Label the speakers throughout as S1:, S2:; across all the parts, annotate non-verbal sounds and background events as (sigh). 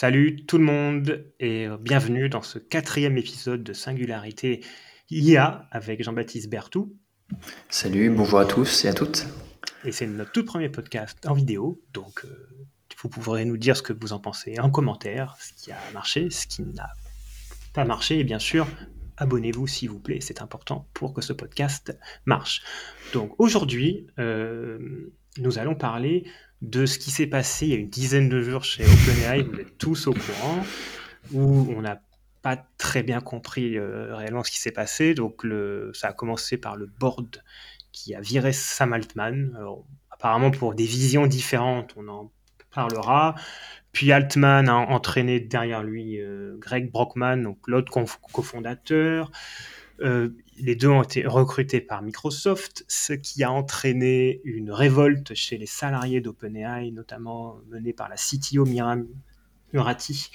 S1: Salut tout le monde et bienvenue dans ce quatrième épisode de Singularité IA avec Jean-Baptiste Bertou.
S2: Salut, bonjour à tous et à toutes.
S1: Et c'est notre tout premier podcast en vidéo, donc euh, vous pourrez nous dire ce que vous en pensez en commentaire, ce qui a marché, ce qui n'a pas marché, et bien sûr, abonnez-vous s'il vous plaît, c'est important pour que ce podcast marche. Donc aujourd'hui, euh, nous allons parler de ce qui s'est passé il y a une dizaine de jours chez OpenAI, vous êtes tous au courant, où on n'a pas très bien compris euh, réellement ce qui s'est passé. Donc le, ça a commencé par le board qui a viré Sam Altman, apparemment pour des visions différentes, on en parlera. Puis Altman a entraîné derrière lui euh, Greg Brockman, donc l'autre cofondateur. Euh, les deux ont été recrutés par Microsoft, ce qui a entraîné une révolte chez les salariés d'OpenAI, notamment menée par la CTO Miram Murati,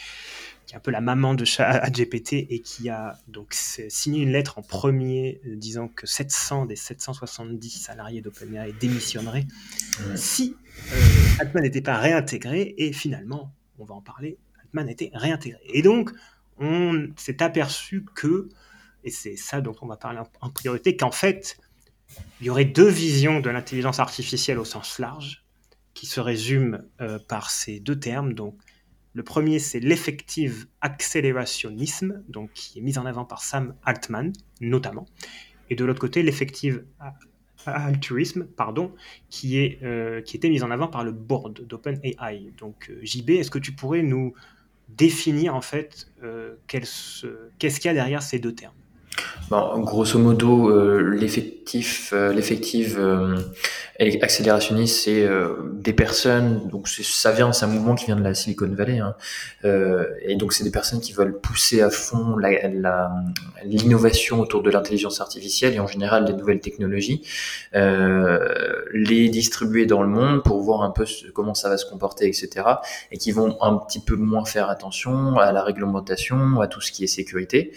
S1: qui est un peu la maman de ChatGPT et qui a donc signé une lettre en premier euh, disant que 700 des 770 salariés d'OpenAI démissionneraient si euh, Altman n'était pas réintégré. Et finalement, on va en parler, Altman était réintégré. Et donc, on s'est aperçu que et c'est ça dont on va parler en, priorité, qu'en fait, il y aurait deux visions de l'intelligence artificielle au sens large, qui se résument euh, par ces deux termes. Donc, le premier, c'est l'effective accélérationnisme, donc qui est mis en avant par Sam Altman, notamment. Et de l'autre côté, l'effective altruisme, pardon, qui, est, euh, qui était mis en avant par le board d'OpenAI. Donc, euh, JB, est-ce que tu pourrais nous définir en fait qu'est-ce qu'il y a derrière ces deux termes?
S2: Bon, grosso modo, euh, l'effectif, euh, l'effective euh, accélérationniste, c'est des personnes. Donc ça vient, c'est un mouvement qui vient de la Silicon Valley, hein, et donc c'est des personnes qui veulent pousser à fond l'innovation autour de l'intelligence artificielle et en général des nouvelles technologies, les distribuer dans le monde pour voir un peu comment ça va se comporter, etc. Et qui vont un petit peu moins faire attention à la réglementation, à tout ce qui est sécurité.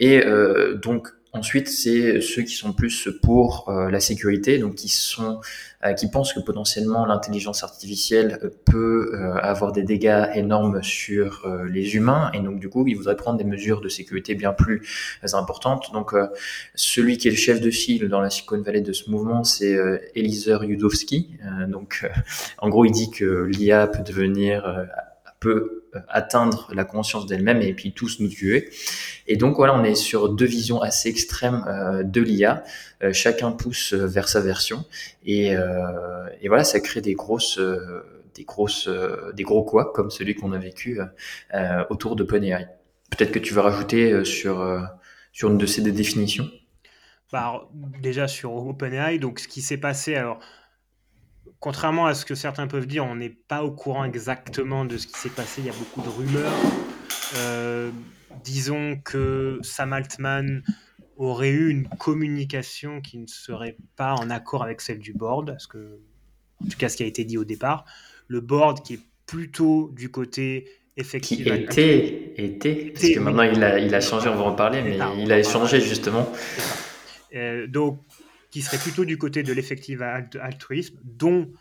S2: Et euh, donc ensuite, c'est ceux qui sont plus pour euh, la sécurité, donc qui sont euh, qui pensent que potentiellement l'intelligence artificielle peut avoir des dégâts énormes sur les humains et donc du coup ils voudraient prendre des mesures de sécurité bien plus importantes. Donc celui qui est le chef de file dans la Silicon Valley de ce mouvement, c'est Eliezer Yudowski. donc en gros il dit que l'IA peut devenir peut euh, atteindre la conscience d'elle-même et puis tous nous tuer. Et donc voilà, on est sur deux visions assez extrêmes euh, de l'IA. Euh, chacun pousse vers sa version et, voilà, ça crée des grosses, des grosses, des gros quoi comme celui qu'on a vécu autour de OpenAI. Peut-être que tu veux rajouter sur sur une de ces définitions?
S1: Bah, déjà sur OpenAI, donc ce qui s'est passé, alors contrairement à ce que certains peuvent dire, on n'est pas au courant exactement de ce qui s'est passé. Il y a beaucoup de rumeurs. Euh, disons que Sam Altman aurait eu une communication qui ne serait pas en accord avec celle du board, parce que, en tout cas, ce qui a été dit au départ. Le board qui est plutôt du côté effectif.
S2: Qui était, était, parce que maintenant il a, il a changé, on va en parler, mais il a échangé justement.
S1: Euh, donc, qui serait plutôt du côté de l'effective altruisme, dont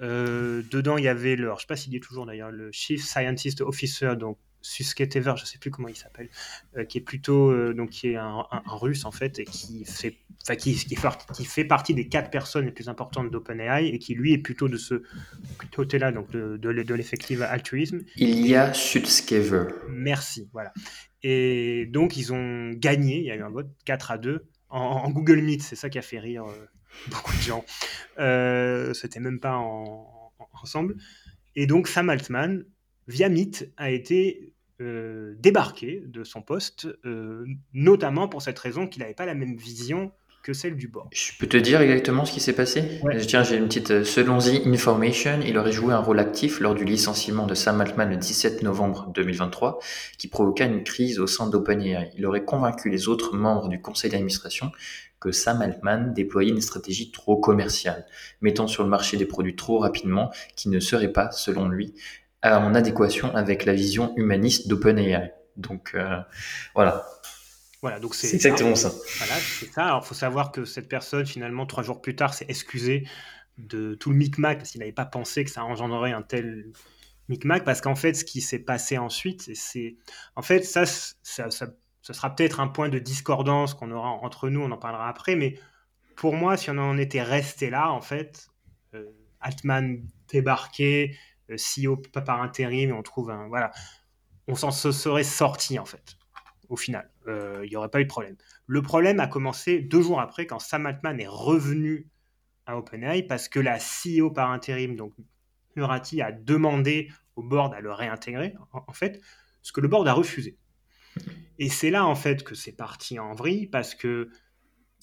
S1: euh, dedans il y avait le, je ne sais pas s'il est toujours d'ailleurs, le Chief Scientist Officer, donc Susketever, je ne sais plus comment il s'appelle, euh, qui est plutôt euh, donc qui est un, russe en fait et qui fait, qui, qui, qui, fait partie des quatre personnes les plus importantes d'OpenAI et qui lui est plutôt de ce côté-là donc de, de, de l'effective altruisme.
S2: Il y a Suskever.
S1: Merci, voilà. Et donc ils ont gagné, il y a eu un vote 4 à 2 en, Google Meet. C'est ça qui a fait rire euh, (laughs) beaucoup de gens. Euh, C'était même pas ensemble. Et donc Sam Altman, via Meet, a été euh, débarqué de son poste, notamment pour cette raison qu'il n'avait pas la même vision que celle du bord.
S2: Je peux te dire exactement ce qui s'est passé Tiens, j'ai une petite. Euh, selon The Information, il aurait joué un rôle actif lors du licenciement de Sam Altman le 17 novembre 2023, qui provoqua une crise au sein d'OpenAI. Il aurait convaincu les autres membres du conseil d'administration que Sam Altman déployait une stratégie trop commerciale, mettant sur le marché des produits trop rapidement qui ne seraient pas, selon lui, en adéquation avec la vision humaniste d'OpenAI. Donc euh, voilà,
S1: voilà, donc
S2: c'est exactement ça.
S1: Voilà, c'est ça. Alors, il faut savoir que cette personne, finalement, trois jours plus tard, s'est excusée de tout le micmac parce qu'il n'avait pas pensé que ça engendrerait un tel, micmac parce qu'en fait, ce qui s'est passé ensuite, c'est en fait ça, ça, ça, ce sera peut-être un point de discordance qu'on aura entre nous, on en parlera après, mais pour moi, si on en était resté là, en fait, euh, Altman débarqué, euh, CEO pas par intérim, on trouve un voilà, on s'en serait sorti en fait. Au final, euh, il n'y aurait pas eu de problème. Le problème a commencé deux jours après quand Sam Altman est revenu à OpenAI parce que la CEO par intérim, donc Murati, a demandé au board à le réintégrer, en, fait, ce que le board a refusé. Et c'est là, en fait, que c'est parti en vrille parce que.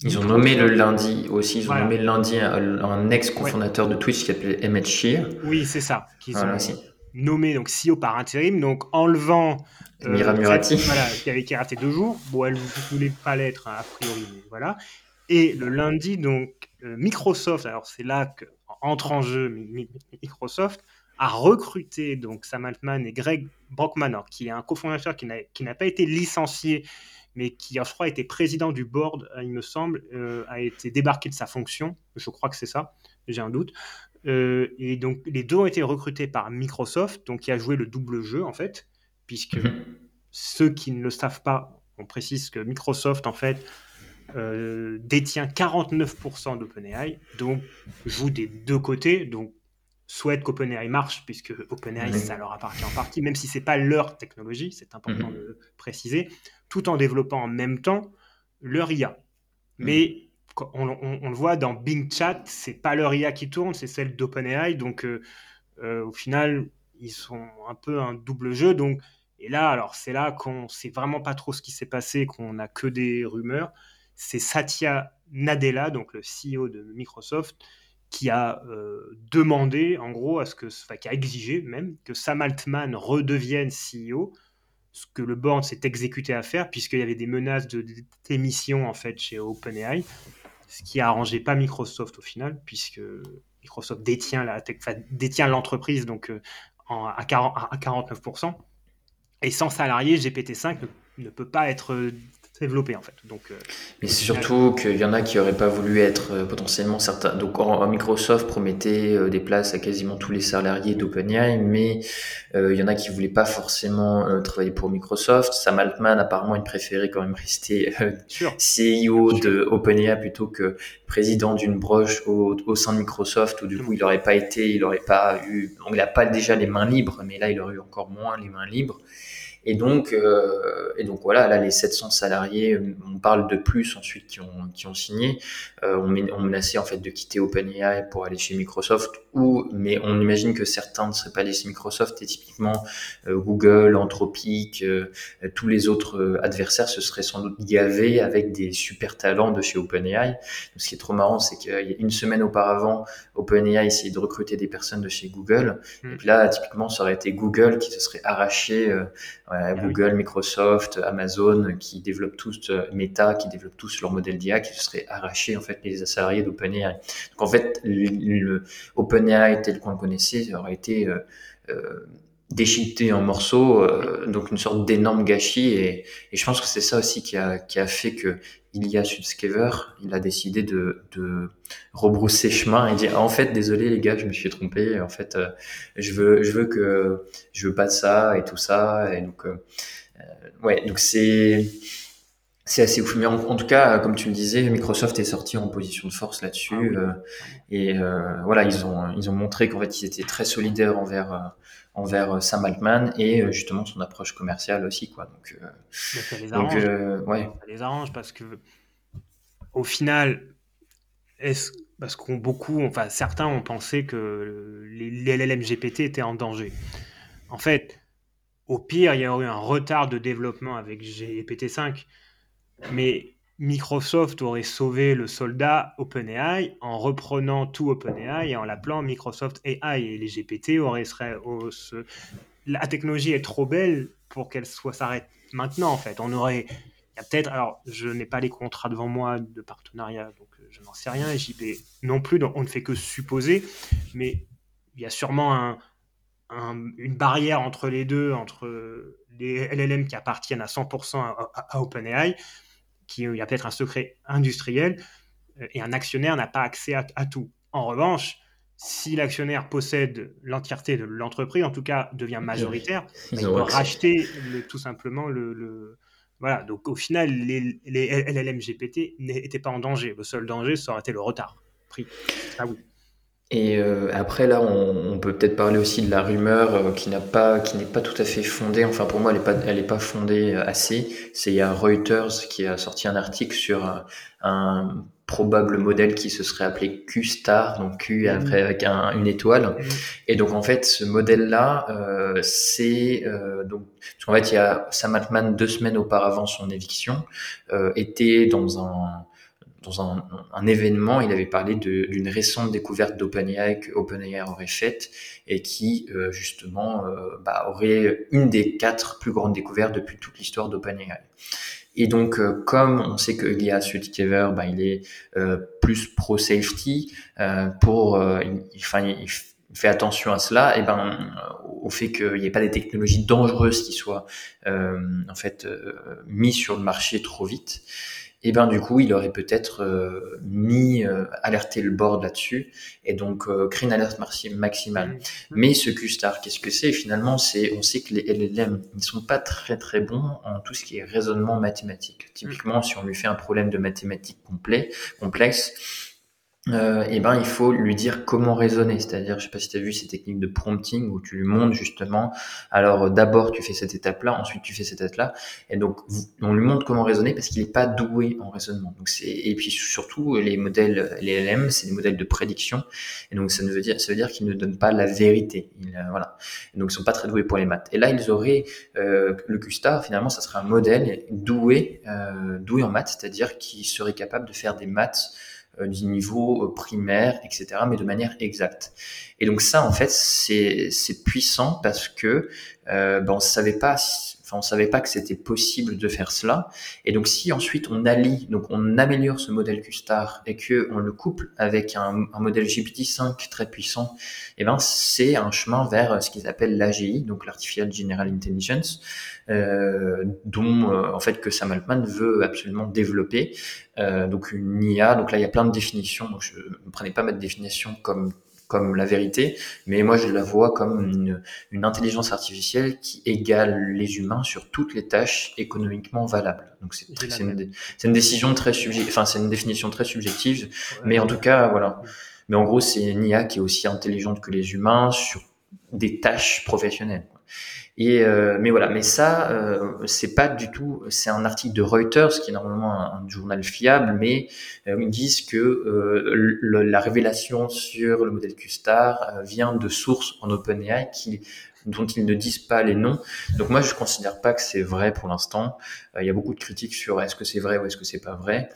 S2: Ils ont nommé le lundi aussi, ils ont nommé le lundi un, ex-cofondateur de Twitch qui s'appelait Emmett Shear.
S1: Oui, c'est ça. Qu'ils ont nommé donc CEO par intérim, donc enlevant.
S2: Euh, Mira Murati. (laughs)
S1: voilà, qui avait été raté deux jours. Bon, elle ne voulait pas l'être, hein, a priori, mais voilà. Et le lundi, donc, euh, Microsoft, alors c'est là que entre en jeu Microsoft, a recruté donc Sam Altman et Greg Brockman, qui est un cofondateur qui n'a pas été licencié, mais qui, je crois, était président du board, euh, il me semble, euh, a été débarqué de sa fonction. Je crois que c'est ça, j'ai un doute. Et donc, les deux ont été recrutés par Microsoft, donc qui a joué le double jeu, en fait, puisque mhm. ceux qui ne le savent pas, on précise que Microsoft, en fait, euh, détient 49% d'OpenAI, donc joue des deux côtés, donc souhaite qu'OpenAI marche, puisque OpenAI, ça leur appartient en partie, même si c'est pas leur technologie, c'est important mhm. de le préciser, tout en développant en même temps leur IA. Mhm. Mais on, le voit dans Bing Chat, c'est pas leur IA qui tourne, c'est celle d'OpenAI, donc euh, euh, au final, ils sont un peu un double jeu, donc et là, alors c'est là qu'on sait vraiment pas trop ce qui s'est passé, qu'on n'a que des rumeurs. C'est Satya Nadella, donc le CEO de Microsoft, qui a euh, demandé, en gros, à ce que, enfin, qui a exigé même que Sam Altman redevienne CEO, ce que le board s'est exécuté à faire, puisqu'il y avait des menaces de démission en fait chez OpenAI, ce qui a arrangé pas Microsoft au final, puisque Microsoft détient la détient l'entreprise donc euh, à, 49%. Et sans salariés, GPT-5 ne, peut pas être développer en fait. Donc,
S2: euh, Mais c'est surtout qu'il y en a qui n'auraient pas voulu être euh, potentiellement certains. Donc Microsoft promettait euh, des places à quasiment tous les salariés d'OpenAI, mais il y en a qui voulaient pas forcément travailler pour Microsoft. Sam Altman apparemment il préférait quand même rester CEO de OpenAI plutôt que président d'une broche au, au, sein de Microsoft où du coup il n'aurait pas été, il n'aurait pas eu, donc il n'a pas déjà les mains libres, mais là il aurait eu encore moins les mains libres. Et donc, euh, et donc voilà, là les 700 salariés, on parle de plus ensuite qui ont, qui ont signé, euh, on, menaçait en fait de quitter OpenAI pour aller chez Microsoft, ou mais on imagine que certains ne seraient pas allés chez Microsoft et typiquement euh, Google, Anthropic, euh, tous les autres euh, adversaires se seraient sans doute gavés avec des super talents de chez OpenAI. Ce qui est trop marrant, c'est qu'il y a une semaine auparavant, OpenAI essayait de recruter des personnes de chez Google, hmm. et puis là typiquement ça aurait été Google qui se serait arraché ah Google, Microsoft, Amazon, qui développent tous, euh, Meta, qui développent tous leur modèle d'IA, qui se seraient arrachés en fait les salariés d'OpenAI. Donc en fait, le, OpenAI tel qu'on le connaissait aurait été euh, euh, déchiqueté en morceaux, euh, donc une sorte d'énorme gâchis. Et, et, je pense que c'est ça aussi qui a, qui a fait que Ilya Sutskever, il a décidé de, de rebrousser chemin et dire en fait désolé les gars, je me suis trompé. En fait, euh, je veux je veux que je veux pas de ça et tout ça. Et donc euh, ouais, donc c'est c'est assez ouf. Mais en, tout cas, comme tu le disais, Microsoft est sorti en position de force là-dessus. Ah et voilà, ils ont, ils ont montré qu'en fait, ils étaient très solidaires envers, envers euh, Sam Altman et euh, justement son approche commerciale aussi quoi. Donc, euh,
S1: ça les arrange, ouais. ça les arrange parce que au final est-ce parce qu'on beaucoup enfin certains ont pensé que les, LLM GPT étaient en danger. En fait au pire il y aurait eu un retard de développement avec GPT-5 mais Microsoft aurait sauvé le soldat OpenAI en reprenant tout OpenAI et en l'appelant Microsoft AI. Et les GPT auraient serait, la technologie est trop belle pour qu'elle soit s'arrête maintenant en fait. On aurait, il y a peut-être, alors je n'ai pas les contrats devant moi de partenariat, donc euh, je n'en sais rien. JP non plus, donc on ne fait que supposer, mais il y a sûrement une barrière entre les deux, entre les LLM qui appartiennent à 100% à OpenAI qu'il y a peut-être un secret industriel euh, et un actionnaire n'a pas accès à, tout. En revanche, si l'actionnaire possède l'entièreté de l'entreprise, en tout cas devient majoritaire, il peut racheter tout simplement le, Voilà, donc au final, les, les LLM GPT n'étaient pas en danger. Le seul danger, ça aurait été le retard pris. Ah oui.
S2: Et euh, après là, on, peut peut-être parler aussi de la rumeur euh, qui n'a pas, qui n'est pas tout à fait fondée. Enfin, pour moi, elle n'est pas, elle est pas fondée assez. C'est il y a Reuters qui a sorti un article sur un, un probable modèle qui se serait appelé Q-Star, donc Q mmh. après avec un, une étoile. Mmh. Et donc en fait, ce modèle-là, euh, c'est euh, donc en fait, il y a Sam Altman deux semaines auparavant son éviction euh, était dans un dans un, événement, il avait parlé d'une récente découverte d'OpenAI que OpenAI aurait faite et qui euh, justement euh, bah, aurait une des quatre plus grandes découvertes depuis toute l'histoire d'OpenAI. Et donc, euh, comme on sait que Elias Sutkever, bah, il est plus pro safety, pour, enfin, il, fait attention à cela, et ben au fait qu'il n'y ait pas des technologies dangereuses qui soient en fait mises sur le marché trop vite et ben du coup il aurait peut-être euh, mis euh, alerté le board là-dessus et donc euh, créé une alerte maximale. Mmh. Mais ce Q-star, qu'est-ce que c'est? Finalement, c'est on sait que les LLM ils sont pas très très bons en tout ce qui est raisonnement mathématique. Typiquement, si on lui fait un problème de mathématiques complet, complexe, euh, et ben il faut lui dire comment raisonner. C'est-à-dire, je sais pas si tu as vu ces techniques de prompting où tu lui montres justement. Alors d'abord tu fais cette étape-là, ensuite tu fais cette étape-là, et donc on lui montre comment raisonner parce qu'il n'est pas doué en raisonnement. Donc c'est et puis surtout les modèles, les LM, c'est des modèles de prédiction, et donc ça veut dire ça veut dire qu'ils ne donnent pas la vérité. Euh, voilà. Donc ils sont pas très doués pour les maths. Et là ils auraient euh, le Q-star finalement ça serait un modèle doué euh, doué en maths, c'est-à-dire qui serait capable de faire des maths euh, du niveau euh, primaire, etc., mais de manière exacte. Et donc ça, en fait, c'est puissant parce que euh, ben, on savait pas Enfin, on savait pas que c'était possible de faire cela. Et donc, si ensuite on allie, donc on améliore ce modèle Q-Star et que on le couple avec un, modèle GPT-5 très puissant, eh ben c'est un chemin vers ce qu'ils appellent l'AGI, donc l'Artificial General Intelligence, euh, dont euh, en fait que Sam Altman veut absolument développer. Euh, donc une IA. Donc là, il y a plein de définitions. Donc je ne prenais pas ma définition comme comme la vérité, mais moi je la vois comme une, une, intelligence artificielle qui égale les humains sur toutes les tâches économiquement valables. Donc c'est une, une, décision très subjective, enfin c'est une définition très subjective, mais en tout cas voilà. Mais en gros c'est une IA qui est aussi intelligente que les humains sur des tâches professionnelles. Et euh, mais voilà, mais ça, euh, c'est pas du tout. C'est un article de Reuters qui est normalement un, journal fiable, mais euh, ils disent que la révélation sur le modèle Q-Star vient de sources en OpenAI dont ils ne disent pas les noms. Donc moi, je considère pas que c'est vrai pour l'instant. Il y a beaucoup de critiques sur est-ce que c'est vrai ou est-ce que c'est pas vrai.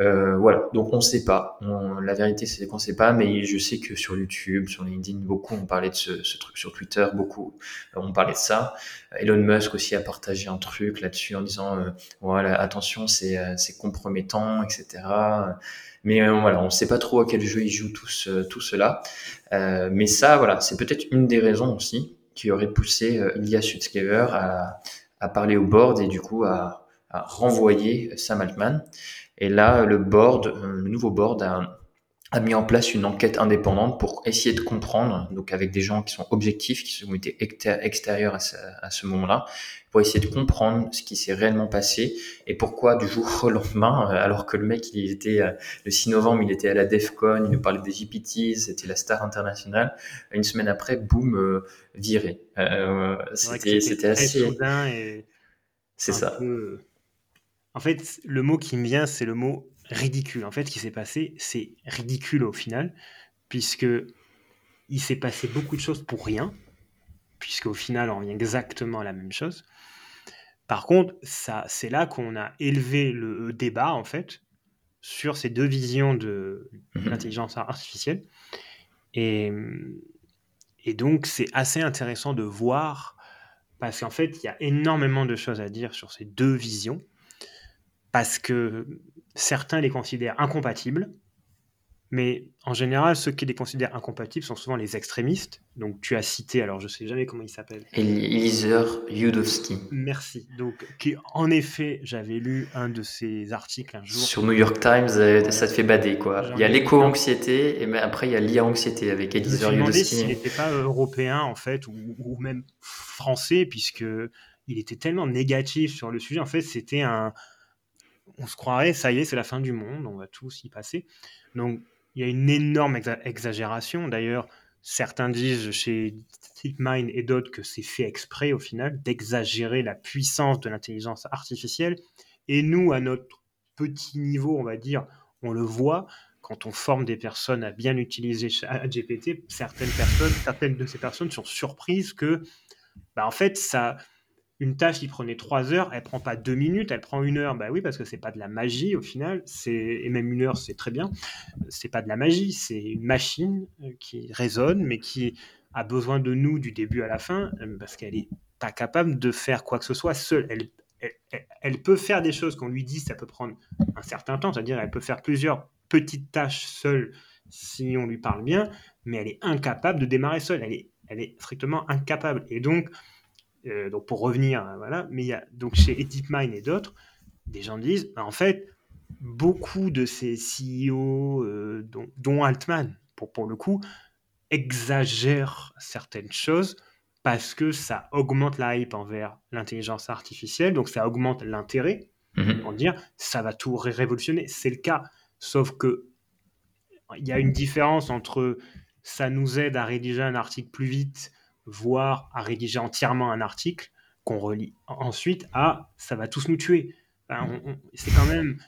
S2: Euh, voilà, donc on ne sait pas. la vérité, c'est qu'on ne sait pas, mais je sais que sur YouTube, sur LinkedIn, beaucoup ont parlé de ce, truc. Sur Twitter, beaucoup ont parlé de ça. Elon Musk aussi a partagé un truc là-dessus en disant euh, voilà, attention, c'est euh, compromettant, etc. Mais euh, voilà, on ne sait pas trop à quel jeu ils jouent tous tout cela. mais ça, voilà, c'est peut-être une des raisons aussi qui aurait poussé Ilya Sutskever à, à parler au board et du coup à, à renvoyer Sam Altman. Et là, le board, euh, le nouveau board a, a mis en place une enquête indépendante pour essayer de comprendre, donc avec des gens qui sont objectifs, qui ont été extérieurs à ce, à ce moment-là, pour essayer de comprendre ce qui s'est réellement passé et pourquoi du jour au lendemain, euh, alors que le mec, il était euh, le 6 novembre, il était à la DEFCON, il nous parlait des GPTs, c'était la star internationale. Une semaine après, boum, viré. Euh, c'était assez. C'est ça.
S1: En fait, le mot qui me vient, c'est le mot ridicule. En fait, ce qui s'est passé, c'est ridicule au final, puisque il s'est passé beaucoup de choses pour rien, puisqu'au final, on vient exactement à la même chose. Par contre, ça, c'est là qu'on a élevé le débat, en fait, sur ces deux visions de mhm. l'intelligence artificielle. Et, et donc, c'est assez intéressant de voir, parce qu'en fait, il y a énormément de choses à dire sur ces deux visions parce que certains les considèrent incompatibles Mais en général, ceux qui les considèrent incompatibles sont souvent les extrémistes. Donc tu as cité, alors je ne sais jamais comment il s'appelle.
S2: Eliezer Yudowski.
S1: Merci. Donc qui, en effet, j'avais lu un de ses articles un jour.
S2: Sur New York Times, euh, ça te fait bader quoi. Il y a l'éco-anxiété et après il y a l'IA-anxiété avec Eliezer Yudowski. Je me
S1: n'était pas européen en fait ou, ou même français puisque il était tellement négatif sur le sujet. En fait, c'était un on se croirait, ça y est, c'est la fin du monde, on va tous y passer. Donc, il y a une énorme exagération. D'ailleurs, certains disent chez DeepMind et d'autres que c'est fait exprès au final d'exagérer la puissance de l'intelligence artificielle. Et nous, à notre petit niveau, on va dire, on le voit quand on forme des personnes à bien utiliser GPT. Certaines personnes, certaines de ces personnes sont surprises que, bah, en fait, ça une tâche qui prenait trois heures, elle prend pas deux minutes, elle prend une heure. Bah oui, parce que c'est pas de la magie au final. C'est et même une heure, c'est très bien. C'est pas de la magie, c'est une machine euh, qui résonne, mais qui a besoin de nous du début à la fin, euh, parce qu'elle est pas capable de faire quoi que ce soit seule. Elle, elle, peut faire des choses qu'on lui dit, ça peut prendre un certain temps, c'est-à-dire elle peut faire plusieurs petites tâches seule si on lui parle bien, mais elle est incapable de démarrer seule. Elle est, elle est strictement incapable. Et donc euh, donc pour revenir, euh, voilà, mais il y a donc chez DeepMind et d'autres, des gens disent, bah, en fait, beaucoup de ces CEO, euh, dont, Altman, pour, pour le coup, exagèrent certaines choses parce que ça augmente la hype envers l'intelligence artificielle, donc ça augmente l'intérêt, mm en dire ça va tout révolutionner. C'est le cas, sauf que il y a une différence entre ça nous aide à rédiger un article plus vite voire à rédiger entièrement un article qu'on relit ensuite à ça va tous nous tuer. c'est quand même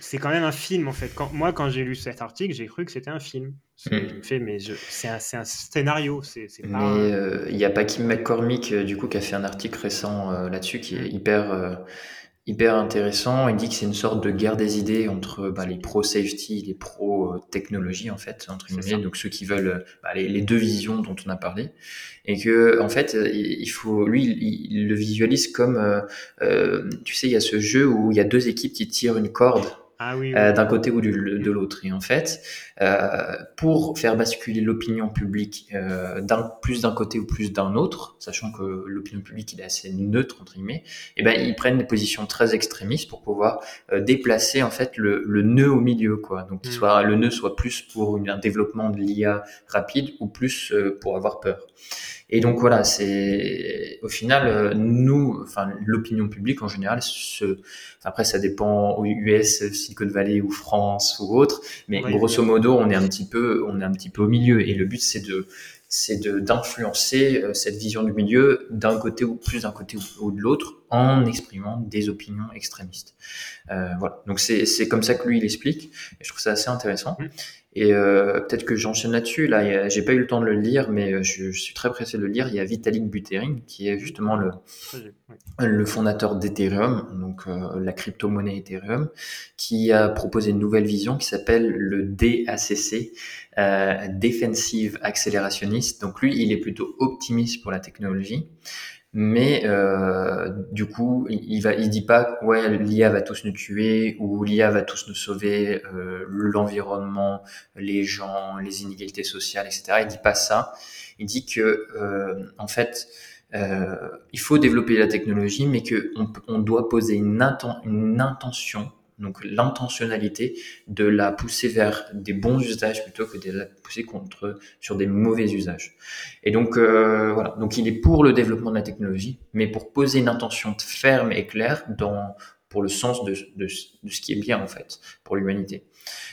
S1: c'est quand même un film en fait. Quand, moi, quand j'ai lu cet article, j'ai cru que c'était un film. Hmm. Fait, mais c'est un, un, scénario. C'est,
S2: mais euh, il n'y a pas Kim McCormick euh, du coup qui a fait un article récent euh, là-dessus qui est hmm. hyper hyper intéressant. Il dit que c'est une sorte de guerre des idées entre bah, les pro-safety, les pro-technologie, en fait, entre guillemets, donc ceux qui veulent bah, les, deux visions dont on a parlé. Et que, en fait, il faut, lui, il, le visualise comme, euh, euh, tu sais, il y a ce jeu où il y a deux équipes qui tirent une corde
S1: ah
S2: euh, d'un côté ou de l'autre. Et en fait, euh, pour faire basculer l'opinion publique euh, d'un plus d'un côté ou plus d'un autre, sachant que l'opinion publique il est assez neutre entre guillemets, et eh ben ils prennent des positions très extrémistes pour pouvoir déplacer en fait le, le, nœud au milieu quoi. Donc hmm. soit le nœud soit plus pour un développement de l'IA rapide ou plus pour avoir peur. Et donc voilà, c'est au final euh, nous, enfin l'opinion publique en général, après ça dépend aux US, Silicon Valley ou France ou autre, mais grosso modo on est un petit peu, on est un petit peu au milieu. Et le but c'est de c'est d'influencer euh, cette vision du milieu d'un côté ou plus d'un côté ou, de l'autre en exprimant des opinions extrémistes. Euh, voilà. Donc c'est comme ça que lui il explique. Et je trouve ça assez intéressant. Et euh, peut-être que j'enchaîne là-dessus. Là, j'ai pas eu le temps de le lire, mais euh, je, je, suis très pressé de le lire. Il y a Vitalik Buterin, qui est justement le, le fondateur d'Ethereum, donc euh, la crypto-monnaie Ethereum, qui a proposé une nouvelle vision qui s'appelle le DACC, euh, Defensive Accelerationist. Donc lui, il est plutôt optimiste pour la technologie mais euh, du coup, il, va, il dit pas ouais l'IA va tous nous tuer ou l'IA va tous nous sauver, euh, l'environnement, les gens, les inégalités sociales, etc. Il dit pas ça. Il dit que euh, en fait, euh, il faut développer la technologie, mais que on, on doit poser une, une intention donc l'intentionnalité de la pousser vers des bons usages plutôt que de la pousser contre sur des mauvais usages. Et donc euh, voilà, donc il est pour le développement de la technologie, mais pour poser une intention ferme et claire dans pour le sens de, ce qui est bien en fait pour l'humanité.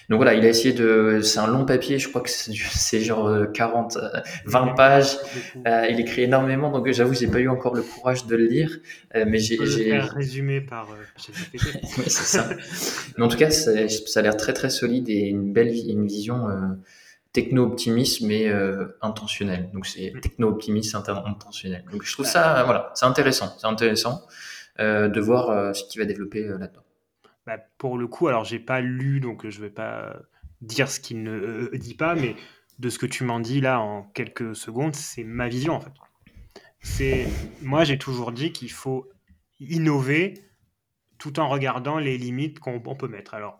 S2: Donc voilà, il a essayé de. C'est un long papier, je crois que c'est genre 40, euh, 20 euh, pages. Euh, il écrit énormément, donc j'avoue, j'ai pas eu encore le courage de le lire, euh, mais j'ai.
S1: résumé par. (laughs)
S2: oui, c'est ça. mais en tout cas, ça, ça a l'air très très solide et une belle une vision techno-optimiste mais intentionnelle. Donc c'est mm. techno-optimiste intentionnel. Donc je trouve ça, voilà, c'est intéressant, c'est intéressant de voir ce qu'il va développer là-dedans.
S1: Bah, pour le coup, alors j'ai pas lu, donc je vais pas dire ce qu'il ne euh, dit pas, mais de ce que tu m'en dis là en quelques secondes, c'est ma vision en fait. C'est moi j'ai toujours dit qu'il faut innover tout en regardant les limites qu'on peut mettre. Alors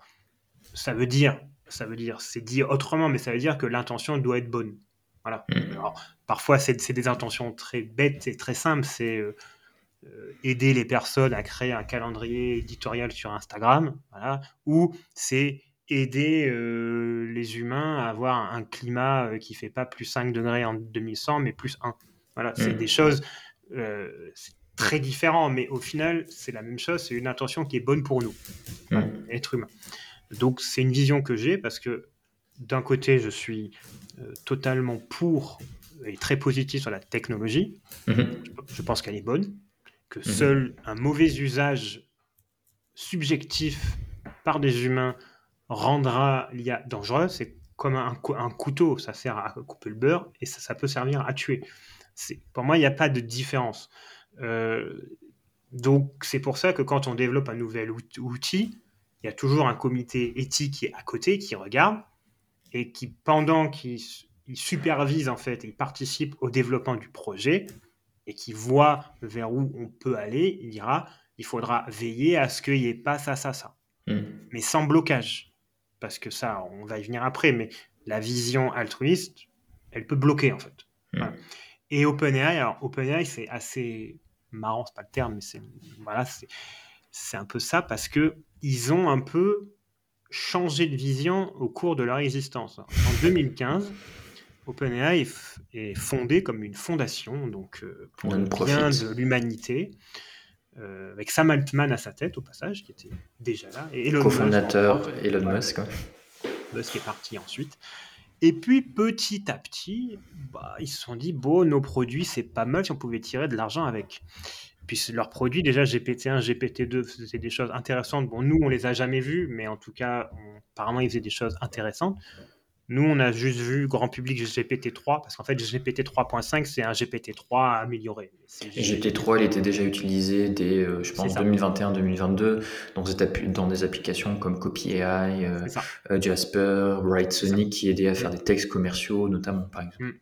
S1: ça veut dire ça veut dire, c'est dit autrement, mais ça veut dire que l'intention doit être bonne. Voilà. Alors, parfois, c'est des intentions très bêtes et très simples. C'est euh, euh, aider les personnes à créer un calendrier éditorial sur Instagram, voilà, ou c'est aider euh, les humains à avoir un climat qui fait pas plus 5 degrés en 2100, mais plus 1. Voilà, c'est des choses très différentes, mais au final, c'est la même chose. C'est une intention qui est bonne pour nous, être humain. Donc, c'est une vision que j'ai parce que d'un côté, je suis totalement pour et très positif sur la technologie. Mhm. Je pense qu'elle est bonne, que mhm. seul un mauvais usage subjectif par des humains rendra l'IA dangereuse. C'est comme un, un, couteau, ça sert à couper le beurre et ça, ça peut servir à tuer. Pour moi, il n'y a pas de différence. Euh, donc, c'est pour ça que quand on développe un nouvel outil, il y a toujours un comité éthique qui est à côté, qui regarde, et qui, pendant qu'il supervise en fait, et il participe au développement du projet, et qui voit vers où on peut aller, il dira, il faudra veiller à ce qu'il n'y ait pas ça, ça, ça. Hmm. Mais sans blocage. Parce que ça, on va y venir après, mais la vision altruiste, elle peut bloquer en fait. Hmm. Et OpenAI, alors OpenAI, c'est assez marrant, c'est pas le terme, mais c'est voilà, c'est un peu ça parce que ils ont un peu changé de vision au cours de leur existence. En 2015, OpenAI est, fondé comme une fondation, donc euh, pour le bien de l'humanité, euh, avec Sam Altman à sa tête au passage, qui était déjà là,
S2: et Elon cofondateur Elon Musk.
S1: Musk est parti ensuite. Et puis petit à petit, bah, ils se sont dit bon, nos produits c'est pas mal si on pouvait tirer de l'argent avec. Puis leurs produits, déjà GPT-1, GPT-2, c'était des choses intéressantes. Bon, nous, on les a jamais vus, mais en tout cas, apparemment, ils faisaient des choses intéressantes. Nous, on a juste vu grand public GPT-3, parce qu'en fait, GPT 3.5, c'est un GPT-3 amélioré.
S2: GPT-3, il était déjà utilisé dès, euh, je pense, 2021-2022 dans, dans, des applications comme CopyAI, euh, euh, Jasper, Write Sonic, qui aidaient à faire des textes commerciaux, notamment, par exemple. Mm.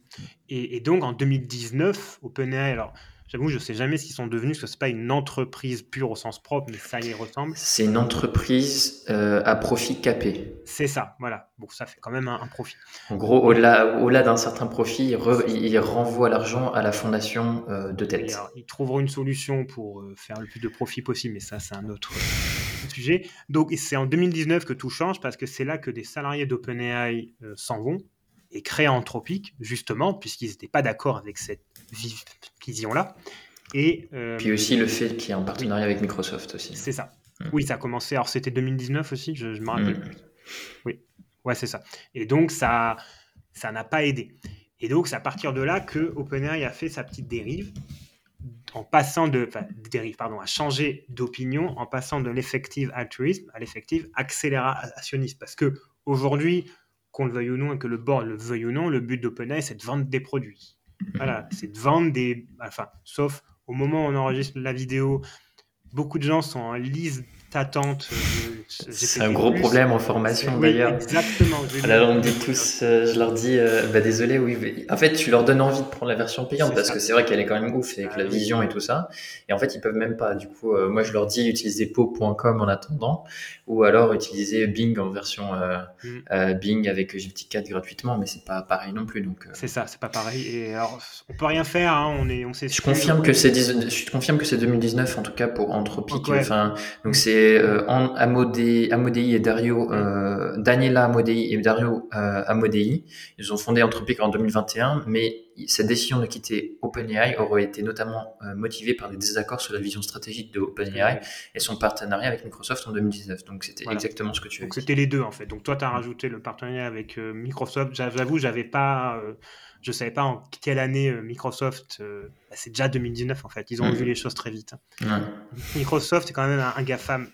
S1: Et, et, donc, en 2019, OpenAI, alors J'avoue, je ne sais jamais ce qu'ils sont devenus, parce que ce n'est pas une entreprise pure au sens propre, mais ça y ressemble.
S2: C'est une entreprise euh, à profit capé.
S1: C'est ça, voilà. Bon, ça fait quand même un, profit.
S2: En gros, au-delà au d'un certain profit, il, renvoie l'argent à la fondation euh, de tête.
S1: ils trouveront une solution pour euh, faire le plus de profit possible, mais ça, c'est un autre sujet. Donc, c'est en 2019 que tout change, parce que c'est là que des salariés d'OpenAI s'en vont et créent Anthropic, justement, puisqu'ils n'étaient pas d'accord avec cette vision-là.
S2: Et, euh, Puis aussi le fait qu'il y ait un partenariat avec Microsoft aussi.
S1: C'est ça. Mm. Oui, ça a commencé. Alors c'était 2019 aussi, je, me rappelle. Mm. Oui, ouais, c'est ça. Et donc ça, ça n'a pas aidé. Et donc c'est à partir de là que OpenAI a fait sa petite dérive en passant de, enfin, dérive, pardon, à changer d'opinion en passant de l'effective altruisme à l'effective accélérationnisme. Parce que aujourd'hui, qu'on le veuille ou non et que le board le veuille ou non, le but d'OpenAI c'est de vendre des produits. Voilà, c'est de vendre des. Enfin, sauf au moment où on enregistre la vidéo, beaucoup de gens sont en liste d'attente.
S2: Euh, c'est un gros problème en formation d'ailleurs. Exactement. Alors on me dit tous, euh, je leur dis, euh, bah, désolé, oui. En fait, tu leur donnes envie de prendre la version payante parce que c'est vrai qu'elle est quand même ouf avec ah la vision et tout ça. Et en fait, ils peuvent même pas. Du coup, moi, je leur dis utiliser po.com en attendant, ou alors utiliser Bing en version mm. Bing avec GPT-4 gratuitement, mais c'est pas pareil non plus. Donc.
S1: C'est ça, c'est pas pareil. Et alors, on peut rien faire. Hein, on est, on
S2: sait. Je confirme que c'est, je confirme que c'est 2019 en tout cas pour Anthropic. Enfin, donc c'est euh, Amodei, Amodei et Dario, euh, Daniela Amodei et Dario euh, Amodei. Ils ont fondé Anthropic en 2021, mais cette décision de quitter OpenAI aurait été notamment euh, motivée par des désaccords sur la vision stratégique de OpenAI et son partenariat avec Microsoft en 2019. Donc c'était exactement ce que tu
S1: as dit. C'était les deux en fait. Donc toi, tu as rajouté le partenariat avec Microsoft. J'avoue, j'avais pas je savais pas en quelle année Microsoft. Bah, c'est déjà 2019 en fait. Ils ont mmh. vu les choses très vite. Microsoft est quand même un, un GAFAM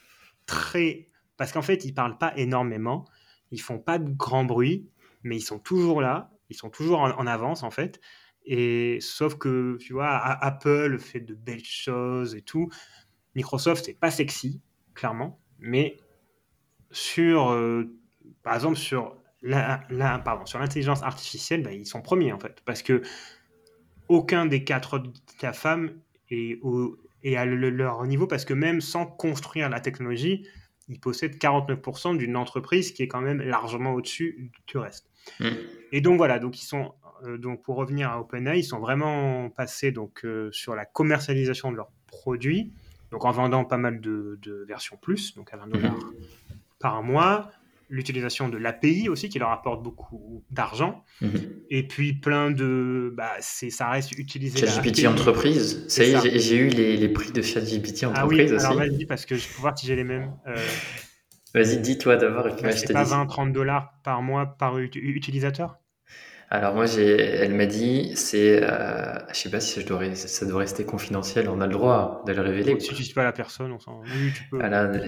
S1: très. Parce qu'en fait, ils parlent pas énormément, ils font pas de grand bruit, mais ils sont toujours là, ils sont toujours en, avance en fait. Et sauf que, tu vois, Apple fait de belles choses et tout. Microsoft, c'est pas sexy, clairement, mais sur, euh, par exemple, sur la, pardon, sur l'intelligence artificielle, bah, ils sont premiers en fait, parce que aucun des quatre femmes est au, et à leur niveau parce que même sans construire la technologie, ils possèdent 49% d'une entreprise qui est quand même largement au-dessus du reste.
S2: Mm.
S1: Et donc voilà, donc ils sont euh, donc pour revenir à OpenAI, ils sont vraiment passés donc euh, sur la commercialisation de leurs produits, donc en vendant pas mal de, de versions plus, donc à 20 dollars par mois, l'utilisation de l'API aussi qui leur apporte beaucoup d'argent,
S2: Mhm.
S1: et puis plein de, bah ça reste utilisé.
S2: ChatGPT entreprise. Ça y est, j'ai- eu les, les prix de ChatGPT
S1: Ah oui,
S2: entreprise
S1: alors
S2: aussi.
S1: vas-y parce que je peux voir si j'ai les mêmes. Euh,
S2: Vas-y, dis-toi d'abord
S1: c'est pas
S2: dis.
S1: 20-30 dollars par mois par ut- utilisateur?
S2: Alors moi, elle m'a dit, c'est, euh, je sais pas si je dois, ça doit rester confidentiel, on a le droit de le révéler.
S1: Si tu suis pas la personne, on s'en. Oui, tu peux.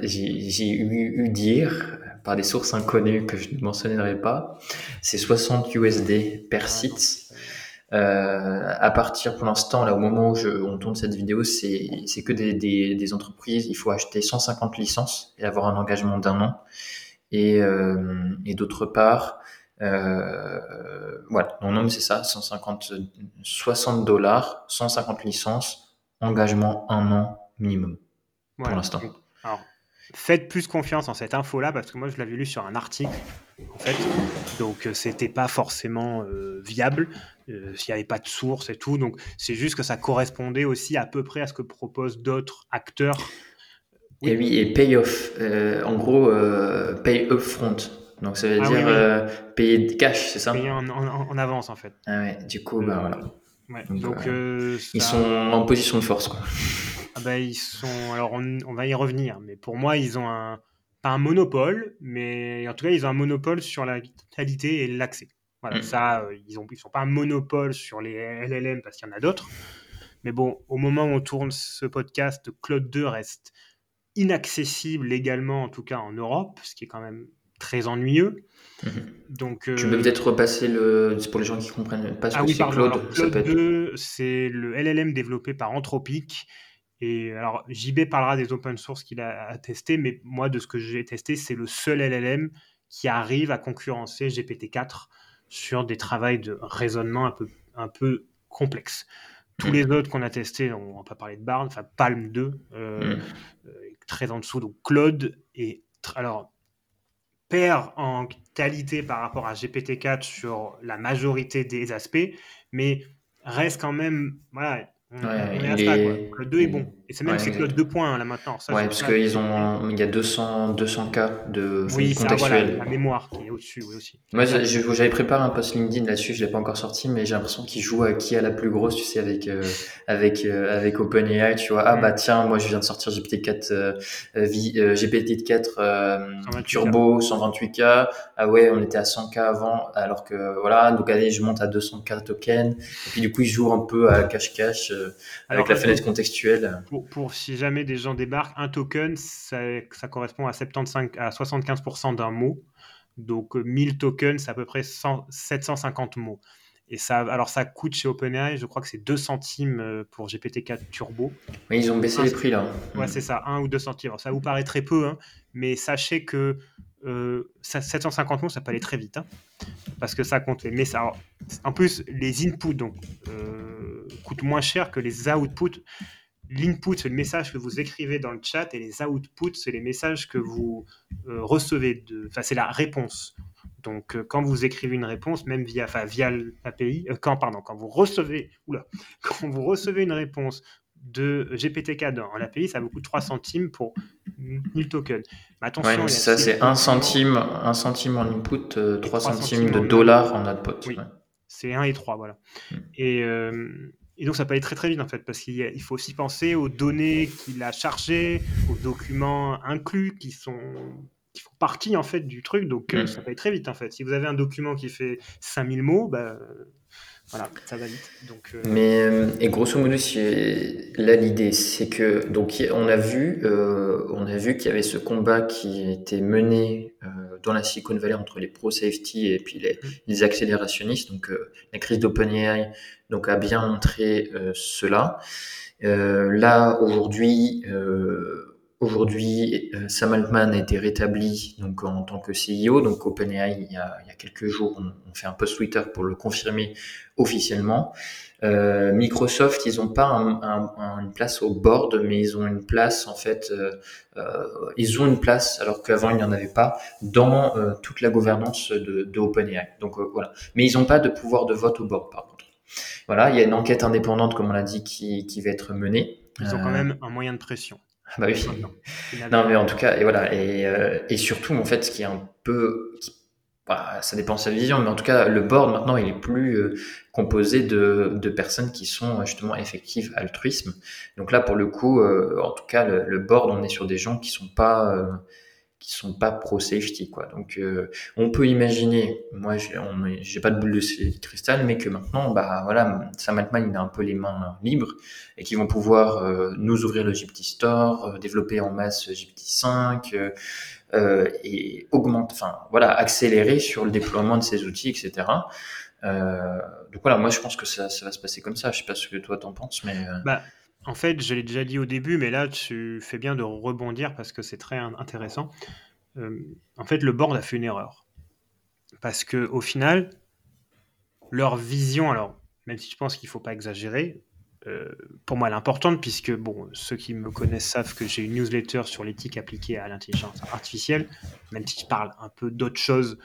S2: J'ai j'ai eu, eu dire par des sources inconnues que je ne mentionnerai pas, c'est 60 USD per site. Euh, à partir pour l'instant, là au moment où je, on tourne cette vidéo, c'est que des, des, des entreprises. Il faut acheter 150 licences et avoir un engagement d'un an. Et, euh, et d'autre part, euh, voilà, mon nom c'est ça, 150, 60 dollars, 150 licences, engagement un an minimum.
S1: Voilà.
S2: l'instant.
S1: Alors, faites plus confiance en cette info-là parce que moi je l'avais lu sur un article en fait, donc euh, c'était pas forcément euh, viable. euh, S'il n'y avait pas de source et tout, donc c'est juste que ça correspondait aussi à peu près à ce que proposent d'autres acteurs.
S2: Et oui, et payoff, euh, en gros, euh, pay upfront. Donc ça veut
S1: Ah
S2: dire
S1: oui, oui.
S2: payer de cash, c'est ça?
S1: Payés en, en- en avance en fait.
S2: Ah ouais, du coup, bah voilà.
S1: Ouais,
S2: Donc,
S1: donc
S2: euh,
S1: euh,
S2: Ils sont en position de force, quoi.
S1: Ah bah, ils sont. Alors, on, on va y revenir, mais pour moi, ils ont un. Pas un monopole, mais en tout cas, ils ont un monopole sur la qualité et l'accès. Voilà,
S2: Mm.
S1: ça, euh, ils ont, ils sont pas un monopole sur les LLM parce qu'il y en a d'autres. Mais bon, au moment où on tourne ce podcast, Claude 2 reste inaccessible légalement, en tout cas en Europe, ce qui est quand même très ennuyeux.
S2: Mhm.
S1: Donc,
S2: Tu
S1: euh,
S2: peux peut-être repasser le. C'est pour les gens qui comprennent pas ce
S1: ah
S2: que
S1: oui,
S2: c'est. Claude.
S1: Alors, Claude
S2: peut être-
S1: 2, c'est le LLM développé par Anthropic. Et alors, JB parlera des open source qu'il a, testé, mais moi, de ce que j'ai testé, c'est le seul LLM qui arrive à concurrencer GPT-4 sur des travails de raisonnement un peu, un peu complexes. Tous
S2: Mm.
S1: les autres qu'on a testés, on va pas parler de Barn, enfin Palm 2, euh,
S2: Mm.
S1: euh, très en dessous. Donc Claude est alors perd en qualité par rapport à GPT-4 sur la majorité des aspects, mais reste quand même voilà. On,
S2: Ouais,
S1: on est à ça, quoi. Claude 2 est bon. Et c'est même
S2: ouais,
S1: c'est
S2: exact.
S1: Claude 2 là maintenant. Ça,
S2: Ouais, parce qu'ils ont. Il y a 200, 200 cas de
S1: Oui, ça, voilà, la mémoire qui est au-dessus, oui, aussi.
S2: Moi, j'avais préparé un post LinkedIn là-dessus, je l'ai pas encore sorti, mais j'ai l'impression qu'ils jouent à qui a la plus grosse, tu sais, avec euh, avec euh, avec OpenAI, tu vois. Ah
S1: Mm.
S2: bah tiens, moi je viens de sortir GPT-4 euh, euh, euh, GPT-4 euh,
S1: 128K.
S2: Turbo 128K. Ah ouais, on était à 100K avant, alors que voilà, donc allez, je monte à 200K tokens. Et puis du coup, ils jouent un peu à cache-cache euh, avec
S1: Alors,
S2: la fenêtre contextuelle.
S1: Pour, pour si jamais des gens débarquent, un token, ça, ça correspond à 75 à 75% d'un mot. Donc euh, 1000 tokens, c'est à peu près 100 750 mots. Et ça, alors ça coûte chez OpenAI, je crois que c'est 2 centimes euh, pour GPT-4 Turbo.
S2: Oui, ils ont baissé les prix là.
S1: Ouais,
S2: Mm.
S1: c'est ça, 1 ou 2 centimes. Alors, ça vous paraît très peu, hein, mais sachez que euh, ça- 750 mots, ça peut aller très vite. hein, parce que ça compte les messages. Alors, En plus, les inputs donc, euh, coûtent moins cher que les outputs. L'input, c'est le message que vous écrivez dans le chat, et les outputs, c'est les messages que vous euh, recevez. De... Enfin, c'est la réponse. Donc, euh, quand vous écrivez une réponse, même via, enfin, via l'API, euh, quand, pardon, quand vous recevez, oula, (laughs) quand vous recevez une réponse de GPT-4 dans l'API, ça vous coûte 3 centimes pour 1000 tokens. Mais attention,
S2: Ouais, c'est ça, c'est 1 centime, 1 centime en input, euh, 3
S1: trois
S2: centimes
S1: centimes
S2: de dollars en output.
S1: Oui.
S2: ouais.
S1: C'est 1 et 3, voilà.
S2: Mm.
S1: Et, euh, et donc ça peut aller très très vite en fait, parce qu'il faut aussi penser aux données qu'il a chargées, aux documents inclus qui sont qui font partie en fait du truc, donc euh,
S2: Mm.
S1: ça peut aller très vite en fait. Si vous avez un document qui fait 5000 mots, bah, voilà, ça va vite. Donc, euh,
S2: Mais euh, et grosso modo, là l'idée, c'est que donc on a vu, euh, on a vu qu'il y avait ce combat qui était mené euh, dans la Silicon Valley entre les pro safety et puis les,
S1: Mm.
S2: les accélérationnistes. Donc euh, la crise d'OpenAI donc a bien montré euh, cela. Euh, là aujourd'hui. Euh, Aujourd'hui, euh, Sam Altman a été rétabli donc en tant que CEO. Donc OpenAI, il y a, il y a quelques jours, on, on fait un post Twitter pour le confirmer officiellement. Euh, Microsoft, ils n'ont pas une place au board, mais ils ont une place en fait, ils ont une place alors qu'avant il n'y en avait pas dans toute la gouvernance de, de OpenAI. Donc voilà, mais ils n'ont pas de pouvoir de vote au board par contre. Voilà, il y a une enquête indépendante comme on l'a dit qui, qui va être menée.
S1: Ils ont quand même un moyen de pression.
S2: Bah oui. Non, mais en tout cas, et voilà, et, euh, et, surtout, en fait, ce qui est un peu, bah, ça dépend de sa vision, mais en tout cas, le board maintenant, il est plus euh, composé de, de, personnes qui sont justement effectives altruisme. Donc là, pour le coup, euh, en tout cas, le, le, board, on est sur des gens qui sont pas qui sont pas pro safety quoi. Donc euh, on peut imaginer, moi j'ai pas de boule de cristal, mais que maintenant bah voilà, Sam Altman il a un peu les mains libres et qu'ils vont pouvoir euh, nous ouvrir le GPT Store, euh, développer en masse GPT 5 et augmenter, enfin voilà, accélérer sur le déploiement de ces outils, etc. donc voilà, moi je pense que ça, ça, va se passer comme ça. Je sais pas ce que toi t'en penses, mais
S1: bah en fait, je l'ai déjà dit au début, mais là, tu fais bien de rebondir parce que c'est très intéressant. Euh, en fait, le board a fait une erreur. Parce que au final, leur vision, alors, même si je pense qu'il ne faut pas exagérer, euh, pour moi, elle est puisque ceux qui me connaissent savent que j'ai une newsletter sur l'éthique appliquée à l'intelligence artificielle. Même si je parle un peu d'autres choses,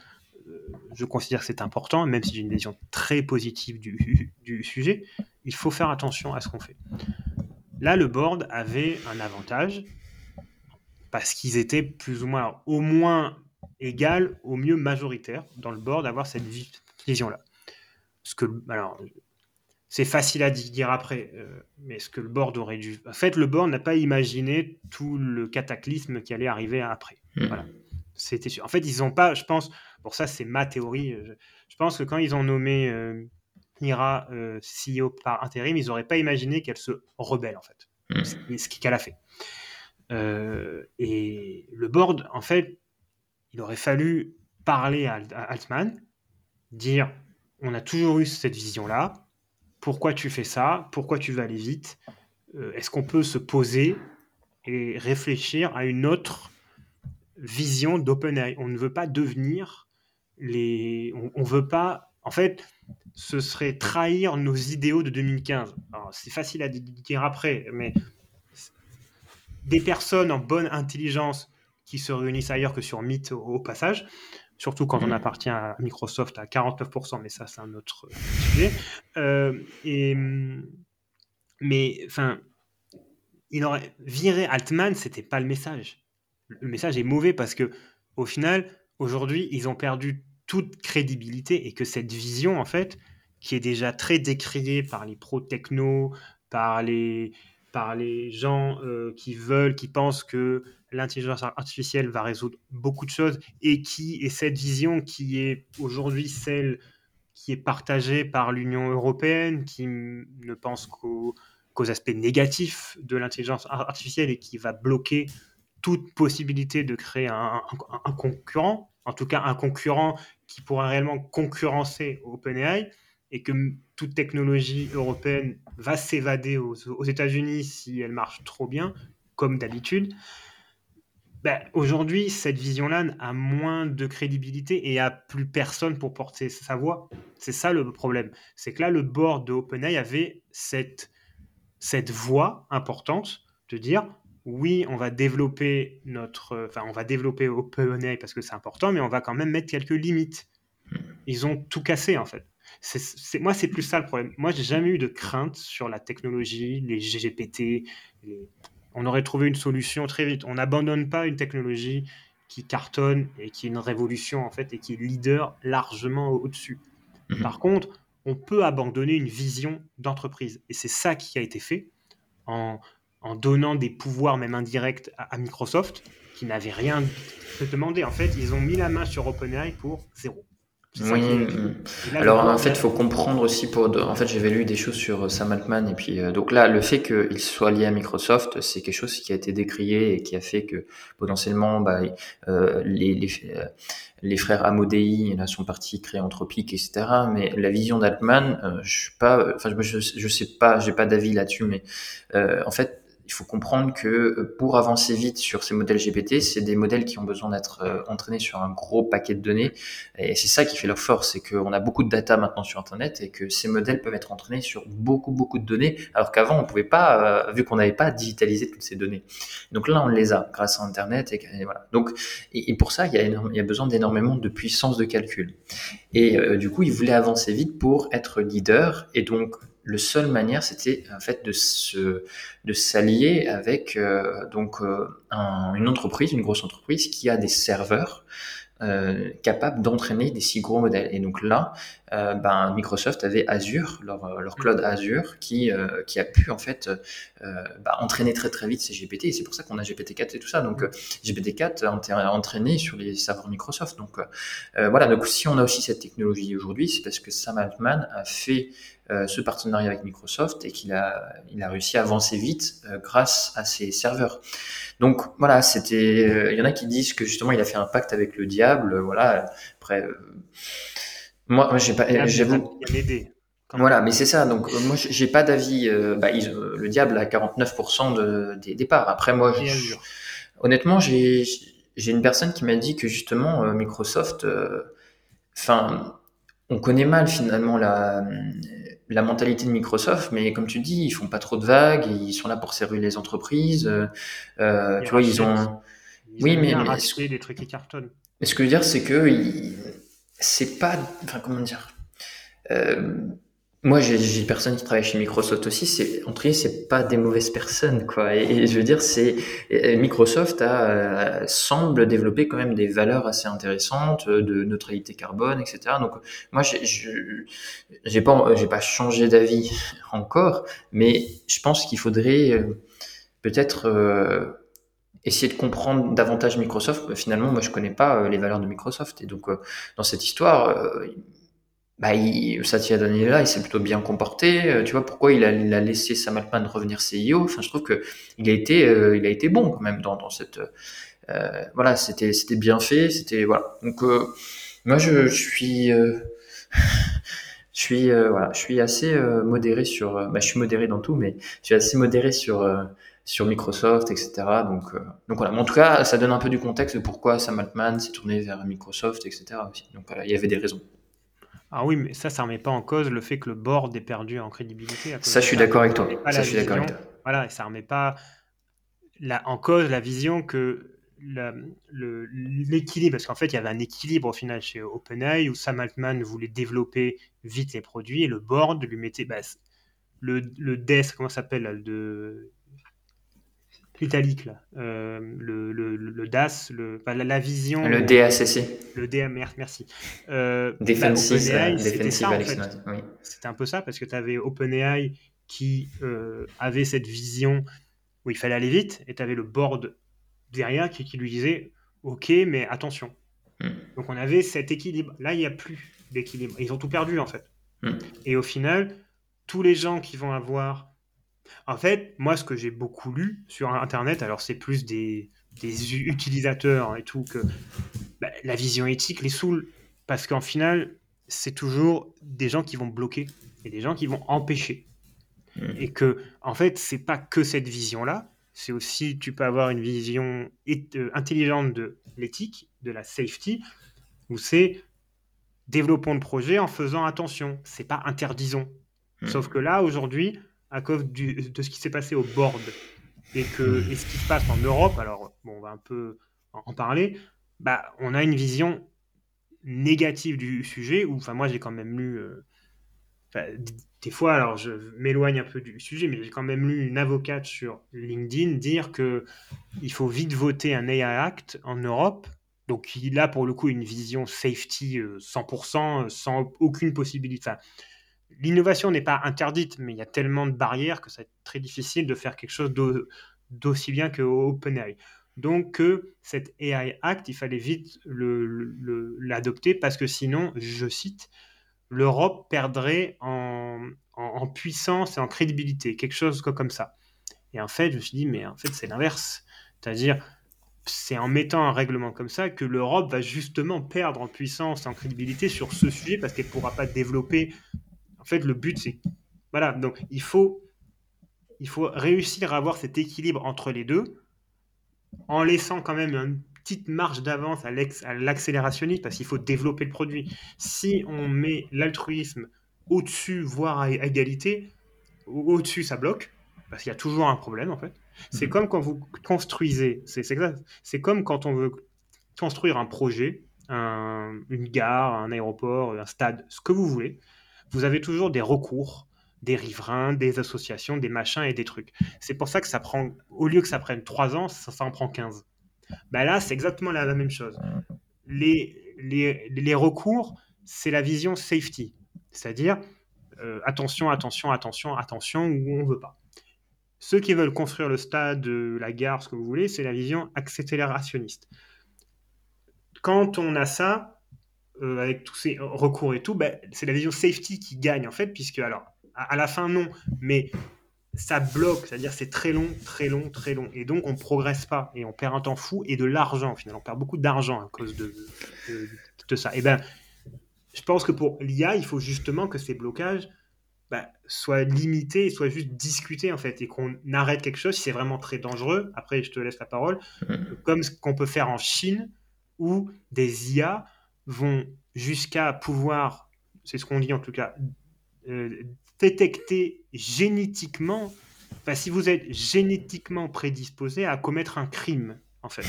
S1: euh, je considère que c'est important, même si j'ai une vision très positive du (laughs) sujet. Il faut faire attention à ce qu'on fait. Là, le board avait un avantage parce qu'ils étaient plus ou moins, au moins égal, au mieux majoritaire dans le board d'avoir cette vision-là. Ce que, alors, c'est facile à dire après, euh, mais ce que le board aurait dû. En fait, le board n'a pas imaginé tout le cataclysme qui allait arriver après. Hmm. Voilà. C'était sûr. En fait, ils n'ont pas, je pense, pour ça, c'est ma théorie. Je, pense que quand ils ont nommé euh, Ira euh, CEO par intérim, ils n'auraient pas imaginé qu'elle se rebelle, en fait. Hmm. Ce qu'elle a fait. Euh, et le board, en fait, il aurait fallu parler à, Altman, dire on a toujours eu cette vision-là, pourquoi tu fais ça, pourquoi tu veux aller vite, euh, est-ce qu'on peut se poser et réfléchir à une autre vision d'OpenAI? On ne veut pas devenir les. On, ne veut pas. En fait, ce serait trahir nos idéaux de 2015. C'est facile à dire après, mais des personnes en bonne intelligence qui se réunissent ailleurs que sur Meet au, passage, surtout quand on mm. appartient à Microsoft à 49%, mais ça c'est un autre sujet. Euh, et, mais enfin, il aurait viré Altman, c'était pas le message. Le message est mauvais parce que au final, aujourd'hui, ils ont perdu toute crédibilité et que cette vision, en fait, qui est déjà très décriée par les pro-techno, par les, par les gens euh, qui veulent, qui pensent que l'intelligence artificielle va résoudre beaucoup de choses et qui est cette vision qui est aujourd'hui celle qui est partagée par l'Union européenne, qui ne pense qu'aux aspects négatifs de l'intelligence artificielle et qui va bloquer toute possibilité de créer un, concurrent, en tout cas un concurrent qui pourra réellement concurrencer OpenAI et que toute technologie européenne va s'évader aux, États-Unis si elle marche trop bien, comme d'habitude. Ben, aujourd'hui, cette vision-là a moins de crédibilité et a plus personne pour porter sa voix. C'est ça le problème. C'est que là, le board de OpenAI avait cette, cette voix importante de dire oui, on va développer notre, enfin, on va développer OpenAI parce que c'est important, mais on va quand même mettre quelques limites. Ils ont tout cassé en fait c'est, moi, c'est plus ça le problème. Moi, j'ai jamais eu de crainte sur la technologie, les GGPT. On aurait trouvé une solution très vite. On n'abandonne pas une technologie qui cartonne et qui est une révolution en fait et qui est leader largement au-dessus. Mhm. Par contre, on peut abandonner une vision d'entreprise et c'est ça qui a été fait en, en donnant des pouvoirs même indirects à, à Microsoft qui n'avait rien demandé. En fait, ils ont mis la main sur OpenAI pour zéro.
S2: Oui. Alors en fait, il faut comprendre aussi pour. En fait, j'avais lu des choses sur euh, Sam Altman et puis euh, donc là, le fait qu'il soit lié à Microsoft, c'est quelque chose qui a été décrié et qui a fait que potentiellement, bah, euh, les, les, euh, les, frères Amodei là sont partis créer Anthropic, etc. Mais la vision d'Altman, je suis pas. Enfin, je, je, sais pas, j'ai pas d'avis là-dessus, mais en fait, il faut comprendre que euh, pour avancer vite sur ces modèles GPT, c'est des modèles qui ont besoin d'être euh, entraînés sur un gros paquet de données. Et c'est ça qui fait leur force, c'est qu'on a beaucoup de data maintenant sur Internet et que ces modèles peuvent être entraînés sur beaucoup, beaucoup de données, alors qu'avant, on pouvait pas, euh, vu qu'on n'avait pas digitalisé toutes ces données. Donc là, on les a grâce à Internet. Et, voilà. Donc, et, pour ça, il y a, il y a besoin d'énormément de puissance de calcul. Et du coup, ils voulaient avancer vite pour être leader. Et donc, le seule manière, c'était en fait de se de s'allier avec euh, donc euh, une entreprise, une grosse entreprise qui a des serveurs euh, capables d'entraîner des si gros modèles. Et donc là, euh, ben, Microsoft avait Azure, leur, leur cloud Azure, qui, euh, qui a pu en fait ben, entraîner très très vite ces GPT. Et c'est pour ça qu'on a GPT-4 et tout ça. Donc GPT-4 a entraîné sur les serveurs Microsoft. Donc voilà. Donc si on a aussi cette technologie aujourd'hui, c'est parce que Sam Altman a fait euh, ce partenariat avec Microsoft et qu'il a, il a réussi à avancer vite euh, grâce à ses serveurs. Donc voilà, c'était. Euh, il y en a qui disent que justement il a fait un pacte avec le diable. Voilà. Après, moi, moi j'ai pas. J'avoue. Voilà, mais c'est ça. Donc moi j'ai pas d'avis. Bah, le diable a 49% de, des départs. Après moi, honnêtement, j'ai j'ai une personne qui m'a dit que justement Microsoft, enfin, on connaît mal finalement la la mentalité de Microsoft, mais comme tu dis, ils font pas trop de vagues, ils sont là pour servir les entreprises. Euh, euh tu vois, ils ont.
S1: oui, mais, mais des trucs qui cartonnent.
S2: Mais ce que je veux dire, c'est que c'est pas, enfin comment dire. Euh, moi, j'ai des personnes qui travaillent chez Microsoft aussi. C'est entre c'est pas des mauvaises personnes, quoi. Et, je veux dire, c'est Microsoft a euh, semble développer quand même des valeurs assez intéressantes de neutralité carbone, etc. Donc, moi, j'ai pas j'ai pas changé d'avis encore, mais je pense qu'il faudrait euh, peut-être euh, essayer de comprendre davantage Microsoft. Finalement, moi, je connais pas les valeurs de Microsoft, et donc dans cette histoire bah, il, Satya Nadella, il s'est plutôt bien comporté. Euh, tu vois pourquoi il a, il a laissé revenir CEO. Enfin, je trouve que il a été, euh, il a été bon quand même dans, dans cette. Euh, voilà, c'était, c'était bien fait. C'était voilà. Donc euh, moi, je, je suis, (laughs) je suis, voilà, je suis assez modéré sur. bah, je suis modéré dans tout, mais je suis assez modéré sur sur Microsoft, etc. Donc, donc voilà. Mais en tout cas, ça donne un peu du contexte de pourquoi Sam Altman s'est tourné vers Microsoft, etc. Donc il y avait des raisons.
S1: Ah oui, mais ça, ça remet pas en cause le fait que le board est perdu en crédibilité.
S2: Ça, je suis d'accord avec toi. Ça, je suis d'accord avec toi.
S1: Voilà, ça remet pas la, en cause la vision que l'équilibre, parce qu'en fait, il y avait un équilibre au final chez OpenAI où Sam Altman voulait développer vite les produits et le board lui mettait bah, le, le DES, comment ça s'appelle, de l'italique là, euh, le, le, le, DAS, le, la, vision.
S2: Le DACC.
S1: Le DAMR, merci. Euh,
S2: Defensive,
S1: bah, C'était un peu ça, parce que tu avais OpenAI qui euh, avait cette vision où il fallait aller vite, et tu avais le board derrière qui, qui, lui disait Ok, mais attention. Hmm. Donc on avait cet équilibre. Là, il n'y a plus d'équilibre. Ils ont tout perdu en fait. Hmm. Et au final, tous les gens qui vont avoir en fait, moi, ce que j'ai beaucoup lu sur Internet, alors c'est plus des, utilisateurs et tout, que bah, la vision éthique les saoule. Parce qu'en final, c'est toujours des gens qui vont bloquer et des gens qui vont empêcher. Hmm. Et que, en fait, c'est pas que cette vision-là, c'est aussi, tu peux avoir une vision euh, intelligente de l'éthique, de la safety, où c'est développons le projet en faisant attention, c'est pas interdisons. Hmm. Sauf que là, aujourd'hui, à cause de ce qui s'est passé au board et, que, et ce qui se passe en Europe, alors bon, on va un peu en, parler, bah, on a une vision négative du sujet, où enfin, moi j'ai quand même lu, euh, des fois, alors je m'éloigne un peu du sujet, mais j'ai quand même lu une avocate sur LinkedIn dire que il faut vite voter un AI Act en Europe. Donc il a pour le coup une vision safety 100%, euh, sans aucune possibilité l'innovation n'est pas interdite, mais il y a tellement de barrières que c'est très difficile de faire quelque chose d'aussi bien que OpenAI. Donc, cet AI Act, il fallait vite l'adopter parce que sinon, je cite, l'Europe perdrait en, puissance et en crédibilité, quelque chose comme ça. Et en fait, je me suis dit, mais en fait, c'est l'inverse. C'est-à-dire, c'est en mettant un règlement comme ça que l'Europe va justement perdre en puissance et en crédibilité sur ce sujet parce qu'elle ne pourra pas développer fait, le but, c'est. Voilà, donc il faut. il faut réussir à avoir cet équilibre entre les deux, en laissant quand même une petite marge d'avance à l'accélérationnisme, parce qu'il faut développer le produit. Si on met l'altruisme au-dessus, voire à égalité, au-dessus, ça bloque, parce qu'il y a toujours un problème, en fait. C'est mhm. comme quand vous construisez, c'est comme quand on veut construire un projet, une gare, un aéroport, un stade, ce que vous voulez. Vous avez toujours des recours, des riverains, des associations, des machins et des trucs. C'est pour ça que ça prend, au lieu que ça prenne 3 ans, ça, en prend 15. Ben là, c'est exactement la, même chose. Les, les, recours, c'est la vision safety. C'est-à-dire, euh, attention, attention, attention, attention, où on ne veut pas. Ceux qui veulent construire le stade, la gare, ce que vous voulez, c'est la vision accélérationniste. Quand on a ça, euh, avec tous ces recours et tout, ben, c'est la vision safety qui gagne en fait, puisque alors, à, la fin non, mais ça bloque, c'est-à-dire c'est très long, très long, très long. Et donc on ne progresse pas et on perd un temps fou et de l'argent au final. On perd beaucoup d'argent à cause de, de, ça. Et ben, je pense que pour l'IA, il faut justement que ces blocages bah, soient limités et soient juste discutés en fait et qu'on arrête quelque chose si c'est vraiment très dangereux. Après, je te laisse la parole. Mm-hmm. Comme ce qu'on peut faire en Chine où des IA vont jusqu'à pouvoir, c'est ce qu'on dit en tout cas, euh, détecter génétiquement, si vous êtes génétiquement prédisposé à commettre un crime en fait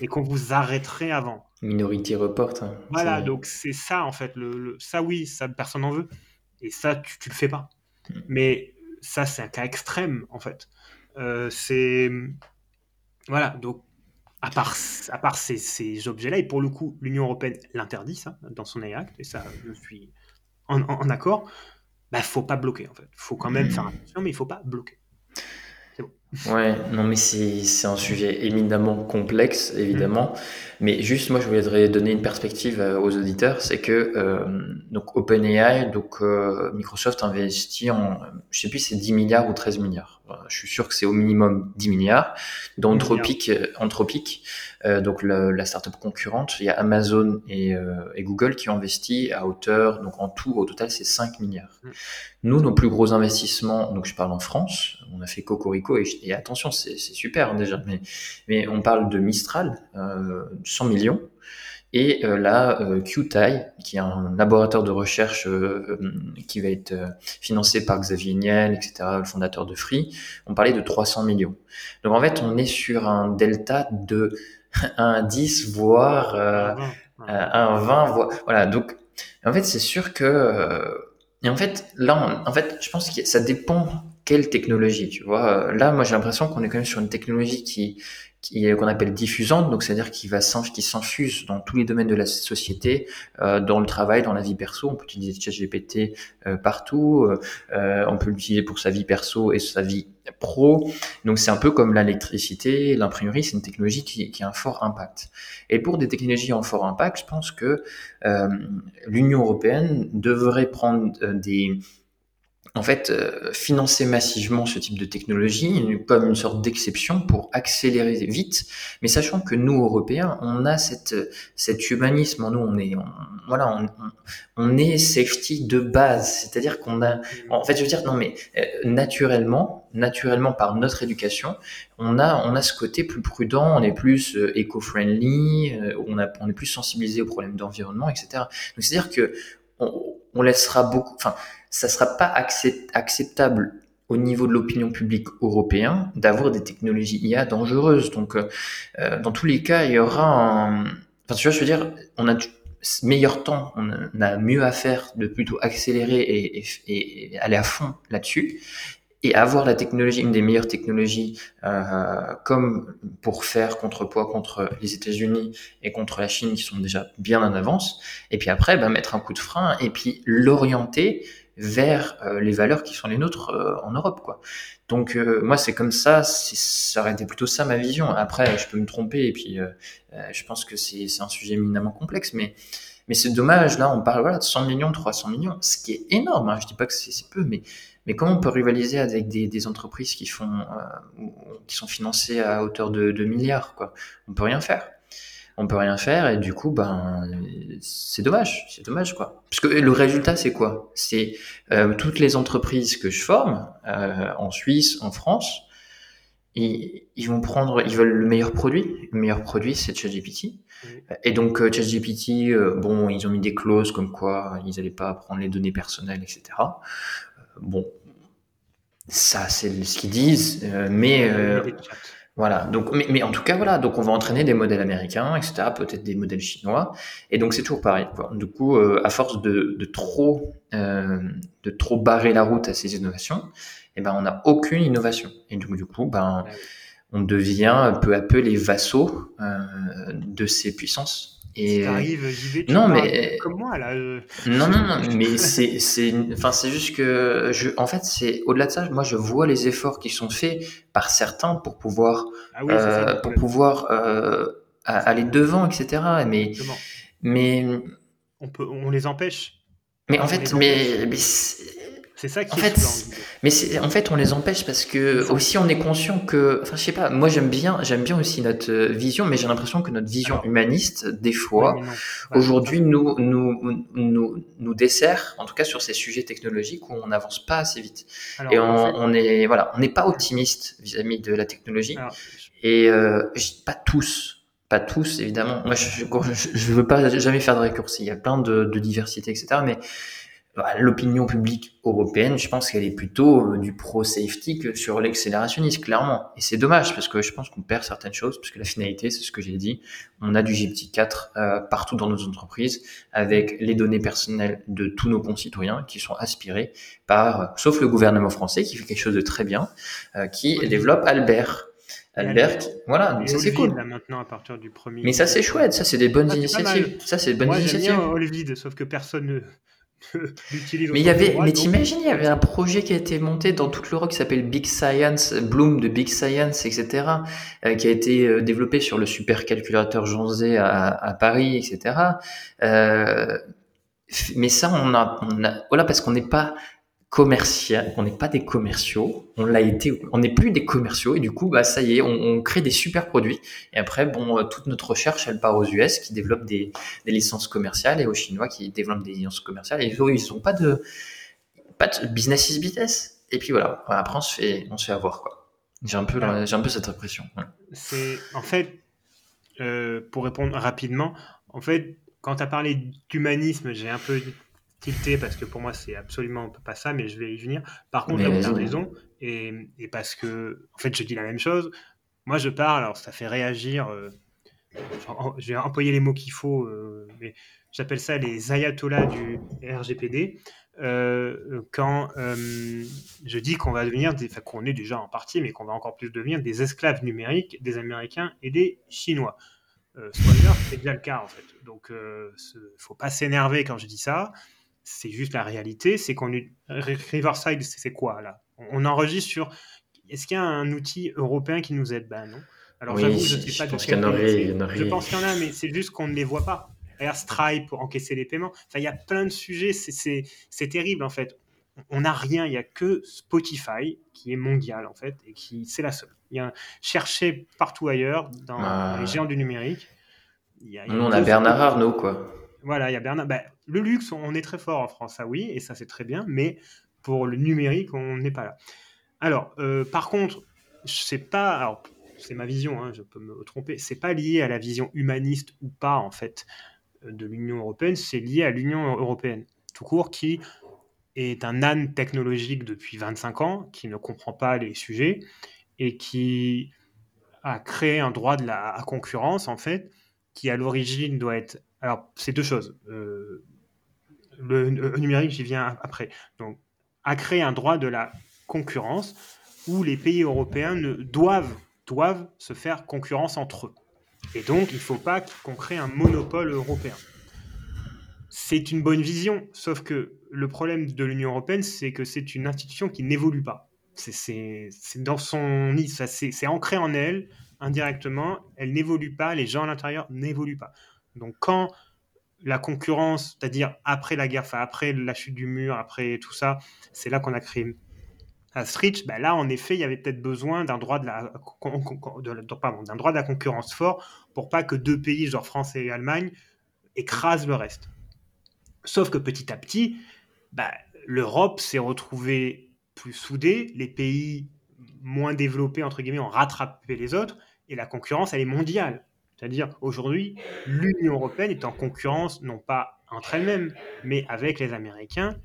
S1: et qu'on vous arrêterait avant.
S2: Minority Report. Hein.
S1: Voilà, donc c'est ça en fait. Le, ça oui, ça personne n'en veut. Et ça, tu, tu le fais pas. Hmm. Mais ça, c'est un cas extrême en fait. Euh, c'est voilà, donc à part, à part ces, ces objets-là, et pour le coup, l'Union européenne l'interdit ça dans son AI Act, et ça, je suis en, en, accord. Bah, faut pas bloquer en fait. Faut quand même hmm. faire attention, mais il faut pas bloquer.
S2: Ouais, non, mais c'est un sujet éminemment complexe, évidemment. Mais juste, moi, je voudrais donner une perspective euh, aux auditeurs, c'est que euh, donc OpenAI, donc euh, Microsoft investit en, je sais plus, c'est 10 milliards ou 13 milliards. Je suis sûr que c'est au minimum 10 milliards. Dans Anthropic, Anthropic euh, donc la startup concurrente, il y a Amazon et, euh, et, Google qui ont investi à hauteur, donc en tout, au total, c'est 5 milliards. Mm. Nous, nos plus gros investissements, donc je parle en France, on a fait Cocorico et, et attention, c'est super hein, déjà, mais, mais on parle de Mistral, euh, 100 millions. Et euh, là, euh, QTI, qui est un laboratoire de recherche euh, qui va être euh, financé par Xavier Niel, etc., le fondateur de Free, on parlait de 300 millions. Donc en fait, on est sur un delta de (laughs) un 10, voire euh, un 20, voire, voilà. Donc, en fait, c'est sûr que, euh, et en fait, là, en fait, je pense que ça dépend quelle technologie, tu vois. Là, moi, j'ai l'impression qu'on est quand même sur une technologie qui, qui qu'on appelle diffusante, donc c'est-à-dire qui va qui s'infuse dans tous les domaines de la société, euh, dans le travail, dans la vie perso. On peut utiliser ChatGPT euh, partout, euh, on peut l'utiliser pour sa vie perso et sa vie pro. Donc c'est un peu comme l'électricité, l'imprimerie, c'est une technologie qui, qui, a un fort impact. Et pour des technologies en fort impact, je pense que euh, l'Union européenne devrait prendre des en fait, euh, financer massivement ce type de technologie comme une sorte d'exception pour accélérer vite, mais sachant que nous, Européens, on a cette, cet humanisme nous, on est, voilà, on, on, est safety de base, c'est-à-dire qu'on a, en fait, je veux dire, non, mais euh, naturellement, naturellement par notre éducation, on a, on a ce côté plus prudent, on est plus euh, éco-friendly, on, a, on est plus sensibilisé aux problèmes d'environnement, etc. Donc, c'est-à-dire que on, on laissera beaucoup, enfin, ça sera pas acceptable au niveau de l'opinion publique européen d'avoir des technologies IA dangereuses. Donc, euh, euh, dans tous les cas, il y aura un... Enfin, tu vois, je veux dire, on a meilleur temps, on a mieux à faire de plutôt accélérer et, aller à fond là-dessus et avoir la technologie, une des meilleures technologies, euh, comme pour faire contrepoids contre les États-Unis et contre la Chine qui sont déjà bien en avance, et puis après, ben, mettre un coup de frein et puis l'orienter vers euh, les valeurs qui sont les nôtres euh, en Europe, quoi. Donc euh, moi, c'est comme ça, ça aurait été plutôt ça ma vision. Après, je peux me tromper et puis je pense que c'est un sujet éminemment complexe, mais mais c'est dommage. Là, on parle voilà de 100 millions, 300 millions, ce qui est énorme. Hein. Je dis pas que c'est peu, mais mais comment on peut rivaliser avec des, des entreprises qui font, euh, qui sont financées à hauteur de, de milliards quoi? On peut rien faire. On peut rien faire et du coup ben c'est dommage, c'est dommage quoi. Parce que le résultat c'est quoi? C'est euh, toutes les entreprises que je forme euh, en Suisse, en France, ils, ils, vont prendre, ils veulent le meilleur produit. Le meilleur produit c'est ChatGPT. Et donc euh, ChatGPT, euh, bon, ils ont mis des clauses comme quoi ils n'allaient pas prendre les données personnelles, etc. bon, ça c'est ce qu'ils disent, mais voilà. Donc, mais, mais, en tout cas, voilà. Donc, on va entraîner des modèles américains, etc. Peut-être des modèles chinois. Et donc, c'est toujours pareil. Quoi. Du coup, euh, à force de, de trop, euh, de trop barrer la route à ces innovations, eh ben, on n'a aucune innovation. Et donc, du coup, ben, on devient peu à peu les vassaux euh, de ces puissances.
S1: Et arrive, j'y
S2: non mais
S1: comme moi là.
S2: Non non non, mais c'est c'est enfin c'est juste que je en fait c'est au-delà de ça, moi je vois les efforts qui sont faits par certains pour pouvoir ah oui, euh, ça, pour pouvoir euh, aller devant etc. Mais mais
S1: on peut on les empêche.
S2: Mais en fait mais, mais
S1: c'est ça qui
S2: en fait, mais en fait, on les empêche parce que aussi on est conscient que, enfin, je sais pas, moi j'aime bien, j'aime bien aussi notre euh, vision, mais j'ai l'impression que notre vision humaniste, des fois, aujourd'hui, nous, nous, nous, nous dessert, en tout cas sur ces sujets technologiques où on n'avance pas assez vite. et on, on, est, voilà, on n'est pas optimiste vis-à-vis de la technologie. et euh, pas tous, pas tous évidemment. Moi, je, je, veux pas jamais faire de raccourci. Il y a plein de, de diversité, etc. Mais bah, l'opinion publique européenne, je pense qu'elle est plutôt euh, du pro-safety que sur l'accélérationnisme, clairement. Et c'est dommage parce que je pense qu'on perd certaines choses, parce que la finalité, c'est ce que j'ai dit, on a du GPT-4 euh, partout dans nos entreprises avec les données personnelles de tous nos concitoyens qui sont aspirées par, euh, sauf le gouvernement français qui fait quelque chose de très bien, qui développe Albert. Albert, voilà, donc ça c'est cool.
S1: maintenant à partir du premier.
S2: Mais ça c'est chouette, ça c'est des bonnes initiatives. Ça c'est des bonnes initiatives.
S1: Moi sauf que personne ne (laughs)
S2: mais il y avait, mais t'imagines, il y avait un projet qui a été monté dans toute l'Europe qui s'appelle Big Science, Bloom de Big Science, etc., euh, qui a été euh, développé sur le supercalculateur Jean Zé à, à Paris, etc. Euh, mais ça, on a, on a voilà, parce qu'on n'est pas commercial, on n'est pas des commerciaux, on l'a été, on n'est plus des commerciaux et du coup bah ça y est, on, crée des super produits et après bon euh, toute notre recherche elle part aux US qui développent des, licences commerciales et aux Chinois qui développent des licences commerciales et eux ils sont pas de pas de business is business et puis voilà après on se fait on se fait avoir quoi. J'ai un peu j'ai un peu cette impression.
S1: C'est en fait euh, pour répondre rapidement en fait quand tu as parlé d'humanisme j'ai un peu tilté parce que pour moi c'est absolument pas ça, mais je vais y venir. Par contre, là vous avez raison, et, et, parce que en fait je dis la même chose. Moi je parle, alors ça fait réagir. Euh, je vais employer les mots qu'il faut, euh, mais j'appelle ça les ayatollahs du RGPD. Euh, quand je dis qu'on va devenir, des, enfin qu'on est déjà en partie, mais qu'on va encore plus devenir des esclaves numériques des Américains et des Chinois. spoiler, c'est déjà le cas en fait. Donc, il faut pas s'énerver quand je dis ça c'est juste la réalité, c'est qu'on Riverside, c'est quoi là? On enregistre sur. Est-ce qu'il y a un outil européen qui nous aide? Ben non.
S2: Alors j'avoue, je ne sais pas
S1: Je pense qu'il y en a, mais c'est juste qu'on ne les voit pas. Regarde Stripe pour encaisser les paiements. Enfin, il y a plein de sujets, c'est terrible en fait. On n'a rien, il n'y a que Spotify qui est mondial en fait et qui c'est la seule. Il y a chercher partout ailleurs dans ah. les géants du numérique.
S2: Nous, on a Bernard Arnault quoi.
S1: Voilà, il y a Bernard. Bah, le luxe, on est très fort en France, ça oui, et ça c'est très bien, mais pour le numérique, on n'est pas là. Alors, euh, par contre, c'est pas, c'est ma vision, hein, je peux me tromper, c'est pas lié à la vision humaniste ou pas en fait de l'Union européenne, c'est lié à l'Union européenne tout court qui est un âne technologique depuis 25 ans, qui ne comprend pas les sujets et qui a créé un droit de la concurrence en fait, qui à l'origine doit être alors, c'est deux choses. Euh, le, numérique, j'y viens après. Donc, a créé un droit de la concurrence où les pays européens ne doivent, doivent se faire concurrence entre eux. Et donc, il ne faut pas qu'on crée un monopole européen. C'est une bonne vision, sauf que le problème de l'Union européenne, c'est que c'est une institution qui n'évolue pas. C'est dans son c'est ancré en elle indirectement, elle n'évolue pas, les gens à l'intérieur n'évoluent pas. Donc quand la concurrence, c'est-à-dire après la guerre, après la chute du mur, après tout ça, c'est là qu'on a créé à Stritch, bah là, en effet, il y avait peut-être besoin d'un droit de la, d'un de la concurrence fort pour pas que deux pays, genre France et Allemagne, écrasent le reste. Sauf que petit à petit, bah, l'Europe s'est retrouvée plus soudée, les pays moins développés, entre guillemets, ont rattrapé les autres, et la concurrence, elle est mondiale. C'est-à-dire, aujourd'hui, l'Union européenne est en concurrence, non pas entre elles-mêmes, mais avec les Américains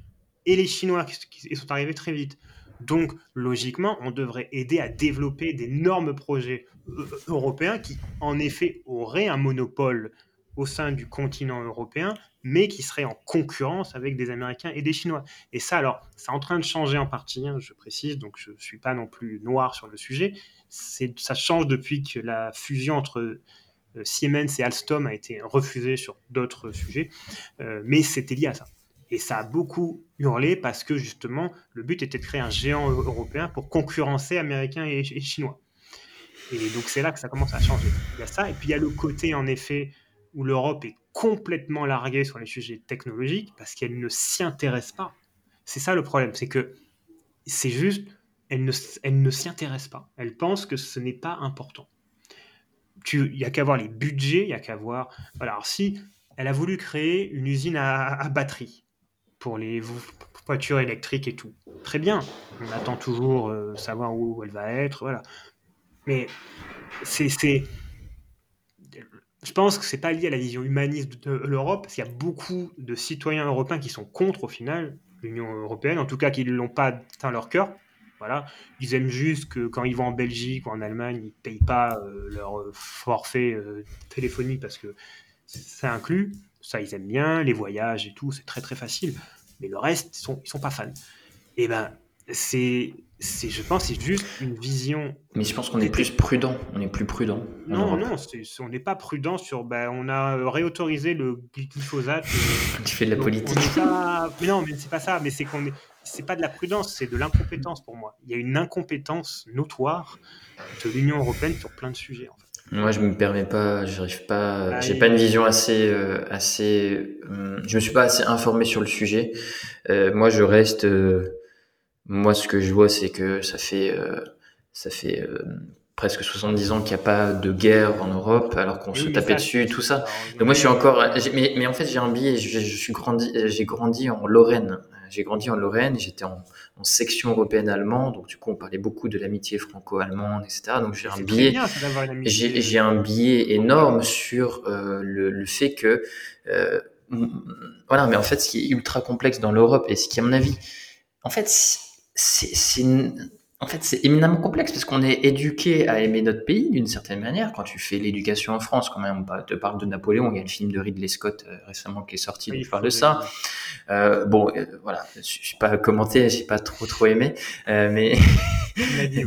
S1: et les Chinois, qui sont arrivés très vite. Donc, logiquement, on devrait aider à développer d'énormes projets euh, européens qui, en effet, auraient un monopole au sein du continent européen, mais qui seraient en concurrence avec des Américains et des Chinois. Et ça, alors, c'est en train de changer en partie, hein, je précise, donc je ne suis pas non plus noir sur le sujet. Ça change depuis que la fusion entre euh, Siemens et Alstom a été refusée sur d'autres sujets, euh, mais c'était lié à ça. Et ça a beaucoup hurlé parce que justement, le but était de créer un géant européen pour concurrencer Américains et, Chinois. Et donc c'est là que ça commence à changer. Il y a ça, et puis il y a le côté en effet où l'Europe est complètement larguée sur les sujets technologiques parce qu'elle ne s'y intéresse pas. C'est ça le problème, c'est que c'est juste, elle ne, elle ne s'y intéresse pas. Elle pense que ce n'est pas important. Il n'y a qu'à voir les budgets, il n'y a qu'à voir... Alors si elle a voulu créer une usine à, à batterie, pour les voitures électriques et tout. Très bien, on attend toujours euh, savoir où elle va être, voilà. Mais c'est, je pense que c'est pas lié à la vision humaniste de l'Europe, parce qu'il y a beaucoup de citoyens européens qui sont contre au final l'Union européenne, en tout cas qui ne l'ont pas dans leur cœur. Voilà, ils aiment juste que quand ils vont en Belgique ou en Allemagne, ils payent pas euh, leur forfait euh, téléphonique parce que ça inclut. Ça, ils aiment bien, les voyages et tout, c'est très très facile. Mais le reste, ils sont, ils sont pas fans. Et eh ben, c'est, c'est, je pense, c'est juste une vision.
S2: Mais je pense qu'on est plus prudent. On est plus prudent.
S1: Non, non, on n'est pas prudent sur. Ben, on a réautorisé le glyphosate.
S2: Euh, (laughs) tu fais de la politique.
S1: mais non, mais c'est pas ça. Mais c'est qu'on est. C'est pas de la prudence, c'est de l'incompétence pour moi. Il y a une incompétence notoire de l'Union européenne sur plein de sujets. En fait.
S2: Moi, je me permets pas, j'arrive pas, ah, j'ai pas une vision assez, euh, assez, hum, je me suis pas assez informé sur le sujet. Euh, moi, je reste, euh, moi, ce que je vois, c'est que ça fait, euh, ça fait presque 70 ans qu'il n'y a pas de guerre en Europe, alors qu'on se tapait dessus, tout ça. Donc moi, je suis encore, mais, mais en fait, j'ai un billet, je, je suis grandi, j'ai grandi en Lorraine. J'ai grandi en Lorraine, j'étais en, en section européenne allemande, donc du coup on parlait beaucoup de l'amitié franco-allemande, etc. Donc j'ai un billet, j'ai un billet énorme sur euh, le, le, fait que euh, voilà, mais en fait ce qui est ultra complexe dans l'Europe et ce qui à mon avis, en fait c'est en fait, c'est éminemment complexe parce qu'on est éduqué à aimer notre pays d'une certaine manière. Quand tu fais l'éducation en France, quand même, on te parle de Napoléon. Il y a le film de Ridley Scott euh, récemment qui est sorti, oui, il parle de ça. Euh, bon, euh, voilà, je suis pas commenté, j'ai pas trop trop aimé, euh, mais (laughs)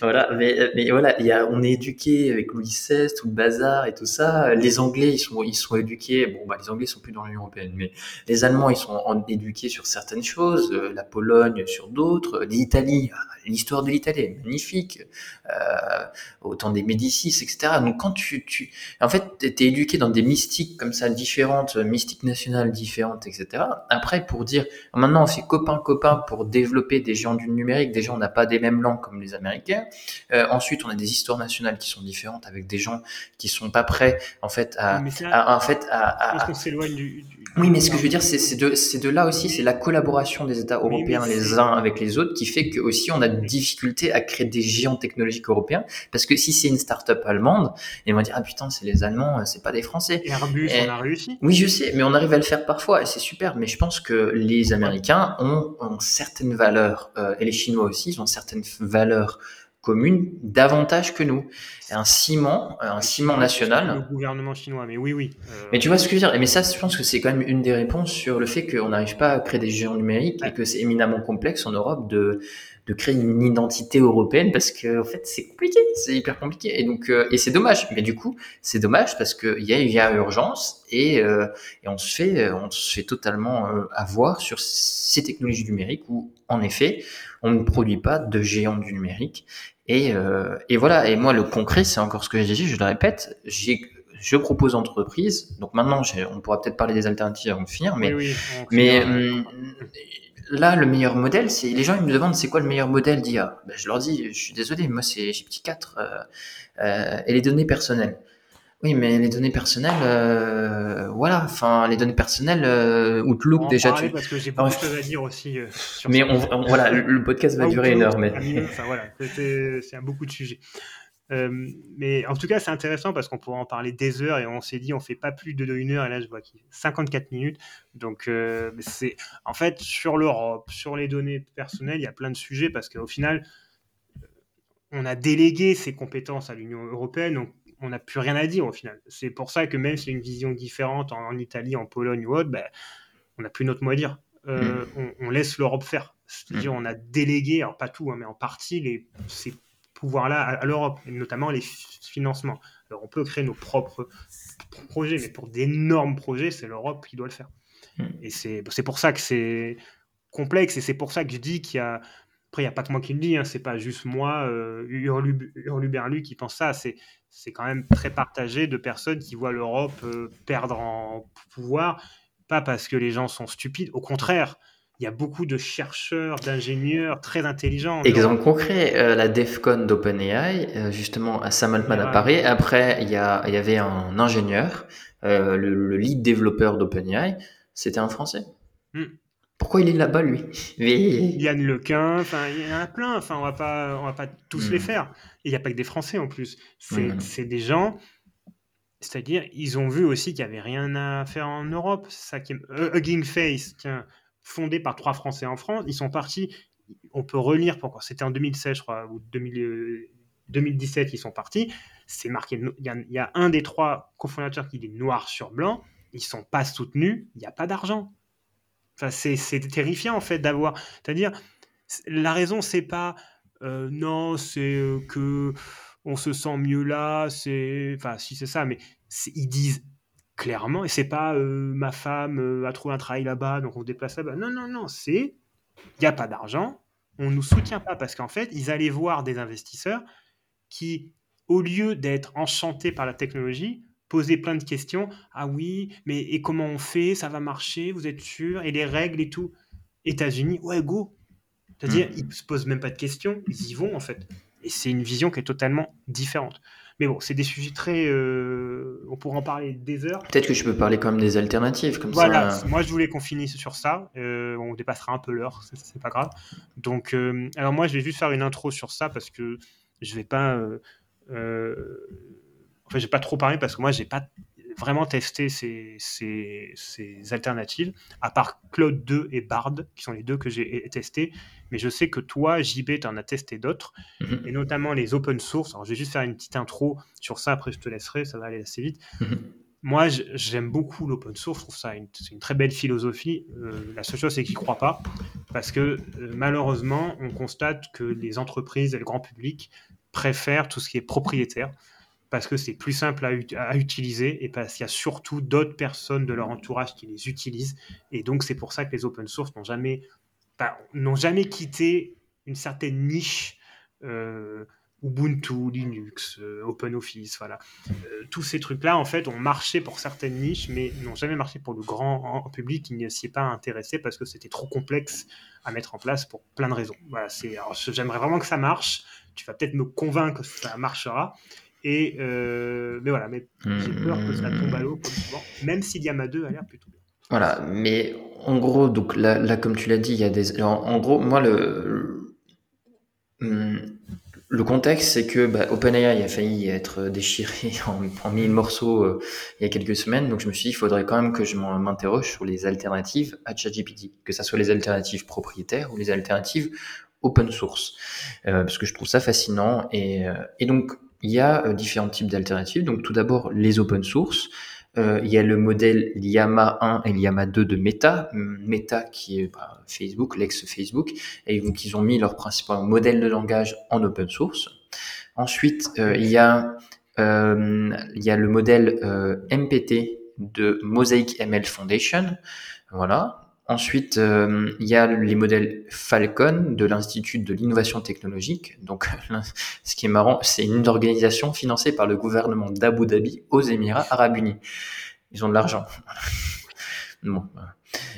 S2: voilà, mais mais voilà, il y a, on est éduqué avec Louis XVI, tout le bazar et tout ça. Les Anglais, ils sont ils sont éduqués. Bon, bah les Anglais sont plus dans l'Union européenne, mais les Allemands, ils sont éduqués sur certaines choses, la Pologne sur d'autres, l'Italie l'histoire de l'Italie est magnifique, euh, autant des Médicis, etc. Donc quand tu, tu en fait, t'es éduqué dans des mystiques comme ça différentes, mystiques nationales différentes, etc. Après, pour dire, maintenant on fait copain copain pour développer des géants du numérique. Déjà, on n'a pas des mêmes langues comme les Américains. Euh, ensuite, on a des histoires nationales qui sont différentes avec des gens qui sont pas prêts, en fait, à, en fait, à, à, s'éloigne du, oui, mais ce que je veux dire, c'est de, de là aussi, c'est la collaboration des États européens les uns avec les autres qui fait que aussi on a de difficultés à créer des géants technologiques européens. Parce que si c'est une start-up allemande, ils vont dire ah putain c'est les Allemands, c'est pas des Français.
S1: Et Airbus, on a réussi.
S2: Oui, je sais, mais on arrive à le faire parfois et c'est super. Mais je pense que les Américains ont, ont certaines valeurs euh, et les Chinois aussi ils ont certaines valeurs commune davantage que nous. Un ciment, un ciment national.
S1: Le gouvernement chinois, mais oui, oui.
S2: Euh, mais tu vois ce que je veux dire Mais ça, je pense que c'est quand même une des réponses sur le fait qu'on n'arrive pas à créer des géants numériques et que c'est éminemment complexe en Europe de de créer une identité européenne parce que en fait c'est compliqué, c'est hyper compliqué et donc euh, et c'est dommage. Mais du coup c'est dommage parce que y a, y a urgence et, euh, et on se fait on se fait totalement avoir sur ces technologies numériques où en effet on ne produit pas de géants du numérique et, euh, et voilà, et moi le concret, c'est encore ce que j'ai dit, je le répète, j'ai je propose entreprise. Donc maintenant, on pourra peut-être parler des alternatives avant de finir, mais, mais hum, là, le meilleur modèle, c'est les gens ils me demandent c'est quoi le meilleur modèle d'IA. Ben, je leur dis, je suis désolé, moi c'est GPT-4 euh, euh, et les données personnelles. Oui, mais les données personnelles, euh, voilà, enfin les données personnelles, euh, Outlook
S1: On
S2: déjà. Tu...
S1: parce que j'ai beaucoup de choses à dire aussi. euh, sur
S2: Mais on, on- voilà, le, le podcast va
S1: Ah,
S2: durer une heure, mais
S1: ah, enfin, voilà, c'est un beaucoup de sujets. Euh, mais en tout cas, c'est intéressant parce qu'on pourrait en parler des heures et on s'est dit on fait pas plus de une heure et là je vois qu'il y a 54 minutes. Donc euh, c'est en fait sur l'Europe, sur les données personnelles, il y a plein de sujets parce qu'au final, on a délégué ces compétences à l'Union européenne, donc on n'a plus rien à dire au final. C'est pour ça que même si c'est une vision différente en, en Italie, en Pologne ou autre, ben, on n'a plus notre mot à dire. Euh, on, on laisse l'Europe faire. C'est-à-dire on a délégué, alors pas tout, hein, mais en partie, les, ces pouvoirs-là à, à l'Europe, et notamment les fi- financements. Alors on peut créer nos propres projets, mais pour d'énormes projets, c'est l'Europe qui doit le faire.
S2: Mm.
S1: Et c'est pour ça que c'est complexe, et c'est pour ça que je dis qu'il y a... Après, il n'y a pas que moi qui le dis, hein, c'est pas juste moi, euh, Hurlu- Hurluberlu, qui pense ça, c'est c'est quand même très partagé de personnes qui voient l'Europe euh, perdre en pouvoir, pas parce que les gens sont stupides, au contraire, il y a beaucoup de chercheurs, d'ingénieurs très intelligents. en
S2: Exemple concret, euh, la DEFCON d'OpenAI, euh, justement à Sam Altman à. Paris. Après, il y, a, il y avait un ingénieur, euh, le, le lead développeur d'OpenAI, c'était un Français.
S1: Hmm.
S2: Pourquoi il est là-bas, lui? Mais...
S1: Yann Lequin, enfin il y en a plein, enfin on va pas, on va pas tous les faire. Et il n'y a pas que des Français en plus. C'est des gens, c'est-à-dire ils ont vu aussi qu'il n'y avait rien à faire en Europe. C'est ça qui est... Euh, Hugging Face, tiens, fondé par trois Français en France, ils sont partis. On peut relire pourquoi. C'était en 2016, je crois, ou 2000, euh, 2017, ils sont partis. C'est marqué. Il y, a, il y a un des trois cofondateurs qui dit noir sur blanc. Ils sont pas soutenus. Il n'y a pas d'argent. Enfin, c'est terrifiant en fait d'avoir. C'est-à-dire, la raison, c'est pas euh, non, c'est euh, que on se sent mieux là. C'est enfin, si c'est ça, mais ils disent clairement, et c'est pas euh, ma femme a trouvé un travail là-bas, donc on se déplace là-bas. Non, non, non, c'est il n'y a pas d'argent, on nous soutient pas parce qu'en fait, ils allaient voir des investisseurs qui, au lieu d'être enchantés par la technologie, posaient plein de questions. Ah oui, mais et comment on fait? Ça va marcher? Vous êtes sûr? Et les règles et tout États-Unis, ouais, go C'est-à-dire,
S2: Mm.
S1: ils se posent même pas de questions, ils y vont en fait. Et c'est une vision qui est totalement différente. Mais bon, c'est des sujets très. euh, on pourrait en parler des heures.
S2: Peut-être que je peux parler quand même des alternatives, comme
S1: Voilà,
S2: ça.
S1: moi je voulais qu'on finisse sur ça. Euh, on dépassera un peu l'heure, c'est- c'est pas grave. Donc, euh, alors moi je vais juste faire une intro sur ça parce que je vais pas. euh, enfin, je vais pas trop parler parce que moi j'ai pas vraiment testé ces, ces, ces alternatives, à part Cloud 2 et Bard, qui sont les deux que j'ai testés. Mais je sais que toi, JB, tu en as testé d'autres,
S2: Mhm.
S1: et notamment les open source. Alors je vais juste faire une petite intro sur ça, après je te laisserai, ça va aller assez vite.
S2: Mhm.
S1: Moi, j'aime beaucoup l'open source, je trouve ça une, très belle philosophie. Euh, la seule chose, c'est que j'y crois pas, parce que euh, malheureusement, on constate que les entreprises et le grand public préfèrent tout ce qui est propriétaire, parce que c'est plus simple à, ut- à utiliser, et parce qu'il y a surtout d'autres personnes de leur entourage qui les utilisent, et donc c'est pour ça que les open source n'ont jamais, jamais quitté une certaine niche. euh, Ubuntu, Linux, euh, OpenOffice, voilà. Euh, tous ces trucs-là, en fait, ont marché pour certaines niches, mais n'ont jamais marché pour le grand public qui ne s'y est pas intéressé parce que c'était trop complexe à mettre en place pour plein de raisons. Voilà, j'aimerais vraiment que ça marche. Tu vas peut-être me convaincre que ça marchera. Et euh, mais voilà, mais j'ai peur que ça tombe à l'eau comme souvent, même si Diama 2 a l'air plutôt bien.
S2: Voilà, mais en gros, donc là, là comme tu l'as dit, il y a des. En, en gros, moi, le, le, le contexte, c'est que bah, OpenAI a failli être déchiré (laughs) en, en mille morceaux euh, il y a quelques semaines, donc je me suis dit, il faudrait quand même que je m'interroge sur les alternatives à ChatGPT, que ça soit les alternatives propriétaires ou les alternatives open source, euh, parce que je trouve ça fascinant. Et, et donc, il y a euh, différents types d'alternatives. Donc, tout d'abord, les open source. Euh, il y a le modèle Llama 1 et Llama 2 de Meta. Meta qui est bah, Facebook, l'ex-Facebook. Et donc, ils ont mis leur principal modèle de langage en open source. Ensuite, euh, il, y a, euh, il y a le modèle euh, MPT de Mosaic ML Foundation. Voilà. Ensuite, euh, il y a les modèles Falcon de l'Institut de l'innovation technologique. Donc, (laughs) ce qui est marrant, c'est une organisation financée par le gouvernement d'Abu Dhabi aux Émirats Arabes Unis. Ils ont de l'argent. (laughs) Bon.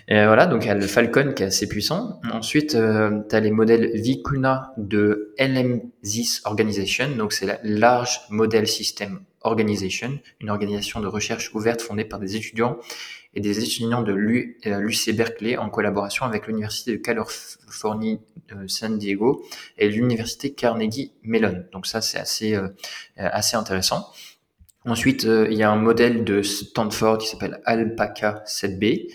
S2: Et voilà, donc il y a le Falcon qui est assez puissant. Ensuite, euh, tu as les modèles Vicuna de LM10 Organization, donc c'est la Large Model System Organization, une organisation de recherche ouverte fondée par des étudiants et des étudiants de l'UC euh, Berkeley en collaboration avec l'Université de Californie euh, San Diego et l'Université Carnegie Mellon. Donc ça, c'est assez, euh, assez intéressant. Ensuite, il y a un modèle de Stanford qui s'appelle Alpaca 7B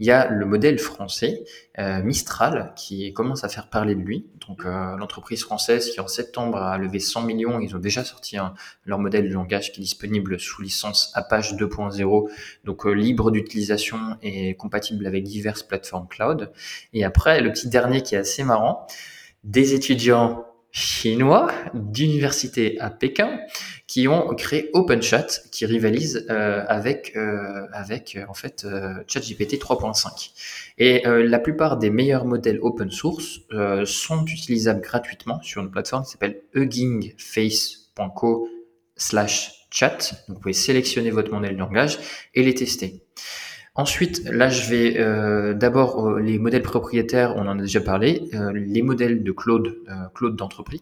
S2: il y a le modèle français, euh, Mistral, qui commence à faire parler de lui. Donc euh, l'entreprise française qui en septembre a levé 100 millions, ils ont déjà sorti leur modèle de langage qui est disponible sous licence Apache 2.0, donc euh, libre d'utilisation et compatible avec diverses plateformes cloud. Et après, le petit dernier qui est assez marrant, des étudiants chinois d'université à Pékin qui ont créé OpenChat qui rivalise euh, avec euh, avec euh, en fait ChatGPT 3.5 et la plupart des meilleurs modèles open source sont utilisables gratuitement sur une plateforme qui s'appelle huggingface.co slash chat. Donc vous pouvez sélectionner votre modèle de langage et les tester Ensuite, là, je vais euh, d'abord euh, les modèles propriétaires, on en a déjà parlé, euh, les modèles de Claude, Claude d'entreprise,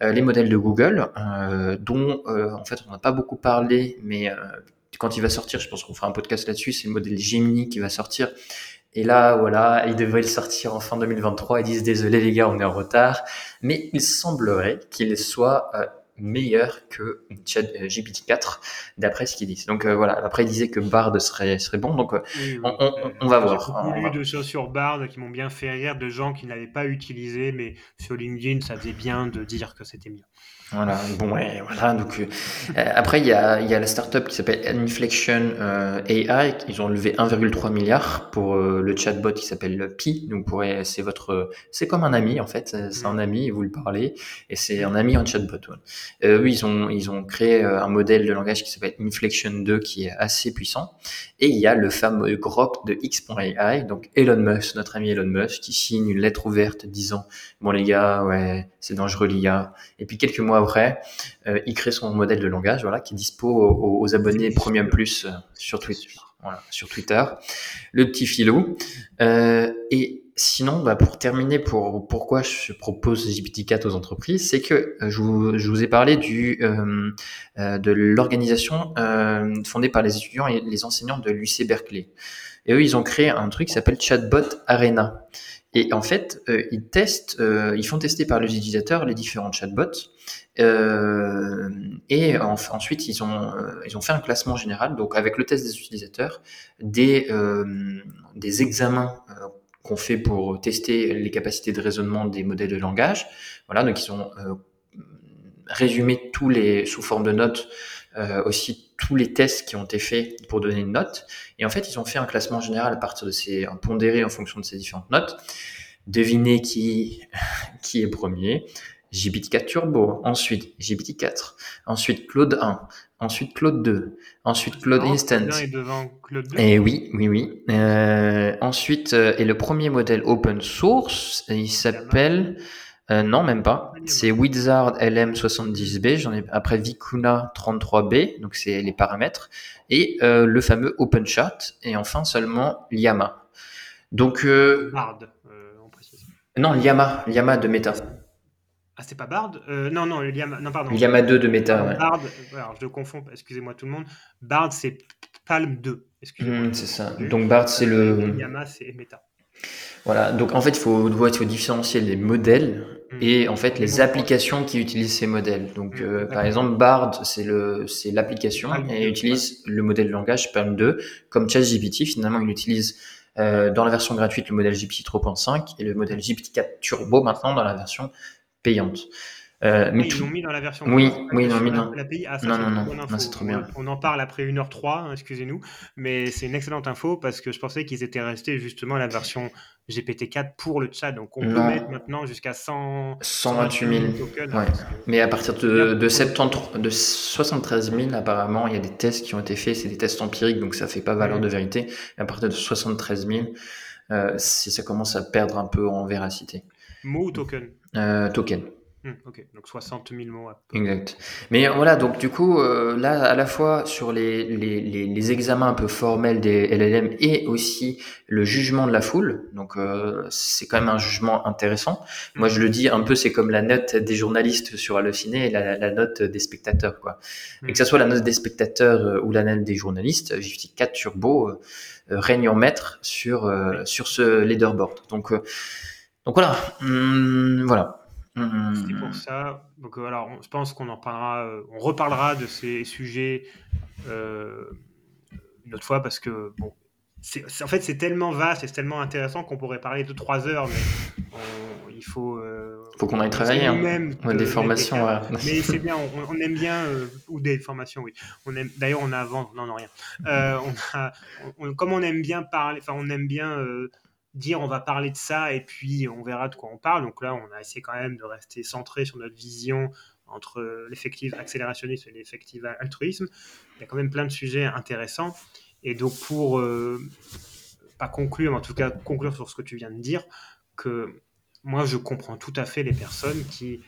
S2: les modèles de Google, dont en fait on n'a pas beaucoup parlé, mais quand il va sortir, je pense qu'on fera un podcast là-dessus, c'est le modèle Gemini qui va sortir. Et là, voilà, il devrait le sortir en fin 2023. Ils disent désolé les gars, on est en retard, mais il semblerait qu'il soit meilleur que euh, GPT-4 d'après ce qu'ils disent. Donc euh, voilà, après ils disaient que Bard serait, serait bon, donc euh, on, va voir.
S1: J'ai lu de choses sur Bard qui m'ont bien fait rire, de gens qui n'avaient pas utilisé, mais sur LinkedIn, ça faisait bien de dire que c'était mieux.
S2: Voilà, bon, ouais, voilà. Donc, euh, après, il y a, y a la startup qui s'appelle Inflection euh, AI. Ils ont levé 1,3 milliard pour euh, le chatbot qui s'appelle Pi. Donc, pourrait, c'est votre, c'est comme un ami en fait. C'est un ami, vous le parlez, et c'est un ami en chatbot. Ouais. oui, ils ont, ils ont créé un modèle de langage qui s'appelle Inflection 2 qui est assez puissant. Et il y a le fameux Grok de X.ai, donc Elon Musk, notre ami Elon Musk, qui signe une lettre ouverte disant bon les gars, ouais, c'est dangereux l'IA. Et puis quelques mois après, euh, il crée son modèle de langage, voilà, qui est dispo aux, abonnés Premium Plus euh, sur Twitter. Voilà, sur Twitter, le petit filou. Euh, et sinon, bah, pour terminer, pour pourquoi je propose GPT-4 aux entreprises, c'est que je vous, je vous, ai parlé du de l'organisation fondée par les étudiants et les enseignants de l'UC Berkeley. Et eux, ils ont créé un truc qui s'appelle Chatbot Arena. Et en fait, euh, ils testent, ils font tester par les utilisateurs les différents chatbots. Euh, et ensuite, ils ont, ils ont fait un classement général, donc avec le test des utilisateurs, des, des examens qu'on fait pour tester les capacités de raisonnement des modèles de langage. Voilà, donc ils ont résumé tous les sous forme de notes, aussi tous les tests qui ont été faits pour donner une note. Et en fait, ils ont fait un classement général à partir de ces, un pondéré en fonction de ces différentes notes. Devinez qui, (laughs) qui est premier. GPT-4 Turbo, ensuite GPT-4, ensuite Claude 1, ensuite Claude 2, ensuite Claude Instant. Et oui, oui, oui. Euh, ensuite, euh, et le premier modèle open source, il s'appelle euh, non, même pas. C'est Wizard LM70B. J'en ai après Vicuna 33B, donc c'est les paramètres, et euh, le fameux OpenChat, et enfin seulement Llama. Donc euh,
S1: on
S2: précise. Non, Llama, Llama de Meta.
S1: Ah, c'est pas Bard? Non, non, Llama, non, pardon.
S2: Llama 2 de Meta.
S1: Ouais. Bard, alors je confonds, excusez-moi tout le monde. Bard, c'est Palm 2.
S2: Excusez-moi. Hmm, c'est ça. Donc Bard, c'est le.
S1: Llama, c'est Meta.
S2: Voilà, donc en fait, il faut, faut différencier les modèles mm. et en fait les applications qui utilisent ces modèles. Donc, mm. euh, par exemple, Bard, c'est l'application et utilise le modèle de langage Palm 2 comme ChatGPT. Finalement, il utilise euh, dans la version gratuite le modèle GPT 3.5 et le modèle GPT 4 Turbo maintenant dans la version payante.
S1: Euh, mais ils l'ont mis dans la version.
S2: Oui, oui, ils l'ont mis dans.
S1: L'API. Ah,
S2: non, non, non, c'est trop bien.
S1: On en parle après 1h03, hein, excusez-nous, mais c'est une excellente info parce que je pensais qu'ils étaient restés justement à la version GPT-4 pour le chat. Donc on peut mettre maintenant jusqu'à 100...
S2: 128 000 tokens. Ouais. Mais à partir de, de, 70, de 73 000, apparemment, il y a des tests qui ont été faits. C'est des tests empiriques, donc ça fait pas valeur de vérité. Et à partir de 73 000, euh, ça commence à perdre un peu en véracité.
S1: Mot ou token?
S2: Euh, Token.
S1: Hmm, ok, donc 60 000 mots.
S2: Exact. Mais voilà, donc du coup, euh, là, à la fois sur les, les, les, examens un peu formels des LLM et aussi le jugement de la foule, donc euh, c'est quand même un jugement intéressant. Moi, je le dis un peu, c'est comme la note des journalistes sur Allociné et la, la note des spectateurs, quoi. Et que ce soit la note des spectateurs euh, ou la note des journalistes, GPT-4 Turbo règne en maître sur, sur ce leaderboard. Donc, donc voilà, hum, voilà.
S1: C'était pour mmh. ça. Donc, euh, alors, je pense qu'on en parlera, euh, on reparlera de ces sujets euh, une autre fois parce que, bon, en fait, c'est tellement vaste et c'est tellement intéressant qu'on pourrait parler de trois heures, mais il faut.
S2: faut qu'on aille travailler. Hein. Même des formations.
S1: Mais c'est bien, on, aime bien, ou des formations, oui. On aime, d'ailleurs, on a avant, non, non, rien. on a, comme on aime bien parler, enfin, on aime bien dire on va parler de ça et puis on verra de quoi on parle. Donc là, on a essayé quand même de rester centré sur notre vision entre l'effectif accélérationnisme et l'effectif altruisme. Il y a quand même plein de sujets intéressants. Et donc pour, euh, pas conclure, mais en tout cas conclure sur ce que tu viens de dire, que moi je comprends tout à fait les personnes qui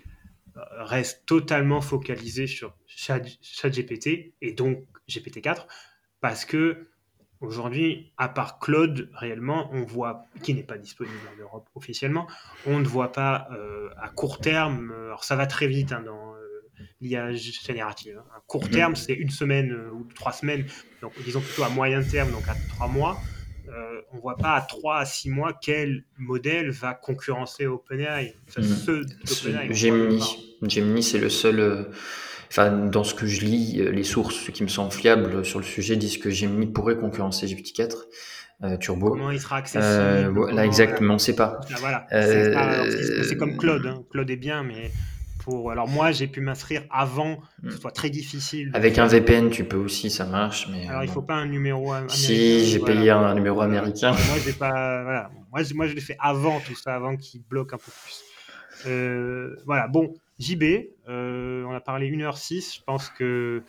S1: euh, restent totalement focalisées sur ChatGPT et donc GPT-4 parce que Aujourd'hui, à part Claude, réellement, on voit, qui n'est pas disponible en Europe officiellement, on ne voit pas euh, à court terme, euh, alors ça va très vite hein, dans euh, l'IA générative. Hein. À court mhm. terme, c'est une semaine ou trois semaines, donc disons plutôt à moyen terme, donc à trois mois. on ne voit pas à trois à six mois quel modèle va concurrencer OpenAI.
S2: Enfin, mhm. Gemini, Gemini c'est le seul enfin, dans ce que je lis, euh, les sources qui me semblent fiables sur le sujet disent que Gemini pourrait concurrencer GPT-4. Euh, Turbo.
S1: Comment il sera accessible
S2: euh, Là, exactement, on ne sait pas.
S1: Ah, voilà. C'est comme Claude. Hein. Claude est bien, mais pour. Alors moi, j'ai pu m'inscrire avant que ce soit très difficile.
S2: Avec un VPN, tu peux aussi, ça marche. Mais
S1: alors, il il faut pas un numéro américain.
S2: Si, j'ai payé un numéro américain.
S1: moi, pas. Voilà. Moi, moi, je l'ai fait avant tout ça, avant qu'il bloque un peu plus. voilà. Bon, JB, euh, on a parlé 1h06. Je pense que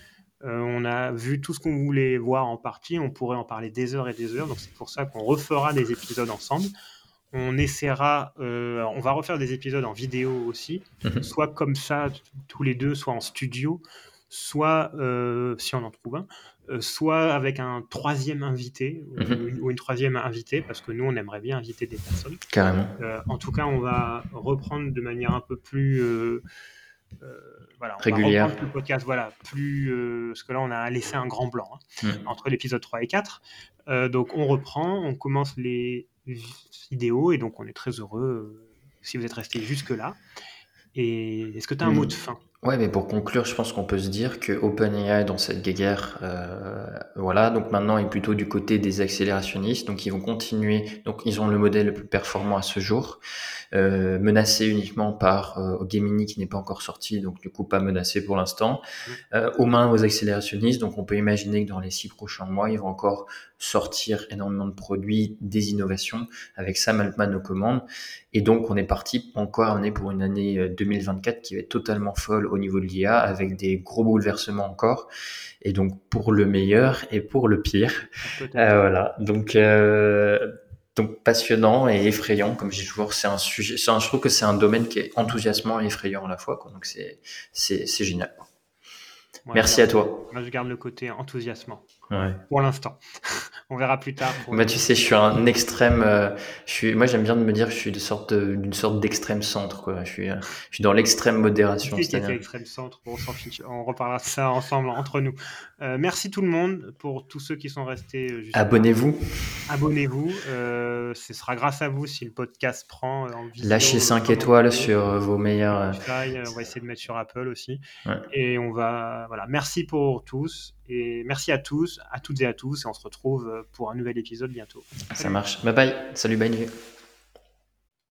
S1: euh, on a vu tout ce qu'on voulait voir en partie. On pourrait en parler des heures et des heures. Donc c'est pour ça qu'on refera des épisodes ensemble. On essaiera, euh, on va refaire des épisodes en vidéo aussi, mhm. soit comme ça tous les deux, soit en studio, soit si on en trouve un, soit avec un troisième invité mhm. ou, une, troisième invitée, parce que nous, on aimerait bien inviter des personnes.
S2: Carrément.
S1: Euh, en tout cas, on va reprendre de manière un peu plus. Euh, voilà, on
S2: régulière.
S1: Va le podcast, voilà, plus, parce que là, on a laissé un grand blanc hein, mhm. entre l'épisode 3 et 4. donc, on reprend, on commence les vidéos, et donc, on est très heureux si vous êtes resté jusque-là. Et est-ce que tu as un mot de fin?
S2: Ouais, mais pour conclure, je pense qu'on peut se dire que OpenAI dans cette guerre, euh, voilà, donc maintenant est plutôt du côté des accélérationnistes, donc ils vont continuer, donc ils ont le modèle le plus performant à ce jour, euh, menacé uniquement par euh, Gemini qui n'est pas encore sorti, donc du coup pas menacé pour l'instant, euh, aux mains aux accélérationnistes, donc on peut imaginer que dans les six prochains mois, ils vont encore sortir énormément de produits, des innovations, avec Sam Altman aux commandes. Et donc, on est parti encore on est pour une année 2024 euh, qui va être totalement folle au niveau de l'IA, avec des gros bouleversements encore. Et donc, pour le meilleur et pour le pire. Euh, voilà. Donc, euh, donc passionnant et effrayant, comme j'ai toujours. C'est un sujet. Un, je trouve que c'est un domaine qui est enthousiasmant et effrayant à la fois. Quoi. Donc, c'est c'est génial. Merci à toi.
S1: Moi, je garde le côté enthousiasmant. Pour l'instant. On verra plus tard.
S2: Bah, tu sais, je suis un extrême. Euh, je suis, moi, j'aime bien de me dire que je suis d'une sorte, d'une sorte d'extrême centre. Quoi. Je, suis, euh, je suis dans l'extrême modération.
S1: C'est l'extrême centre. on On reparlera de ça ensemble entre nous. Euh, merci tout le monde pour tous ceux qui sont restés.
S2: Abonnez-vous.
S1: Abonnez-vous. ce sera grâce à vous si le podcast prend en
S2: vidéo. Lâchez 5 étoiles sur vos meilleurs.
S1: on va essayer de mettre sur Apple aussi. Et on va. Voilà. Merci pour tous. Et merci à tous, à toutes et à tous, et on se retrouve pour un nouvel épisode bientôt.
S2: Ça marche. Bye bye. Salut, bye.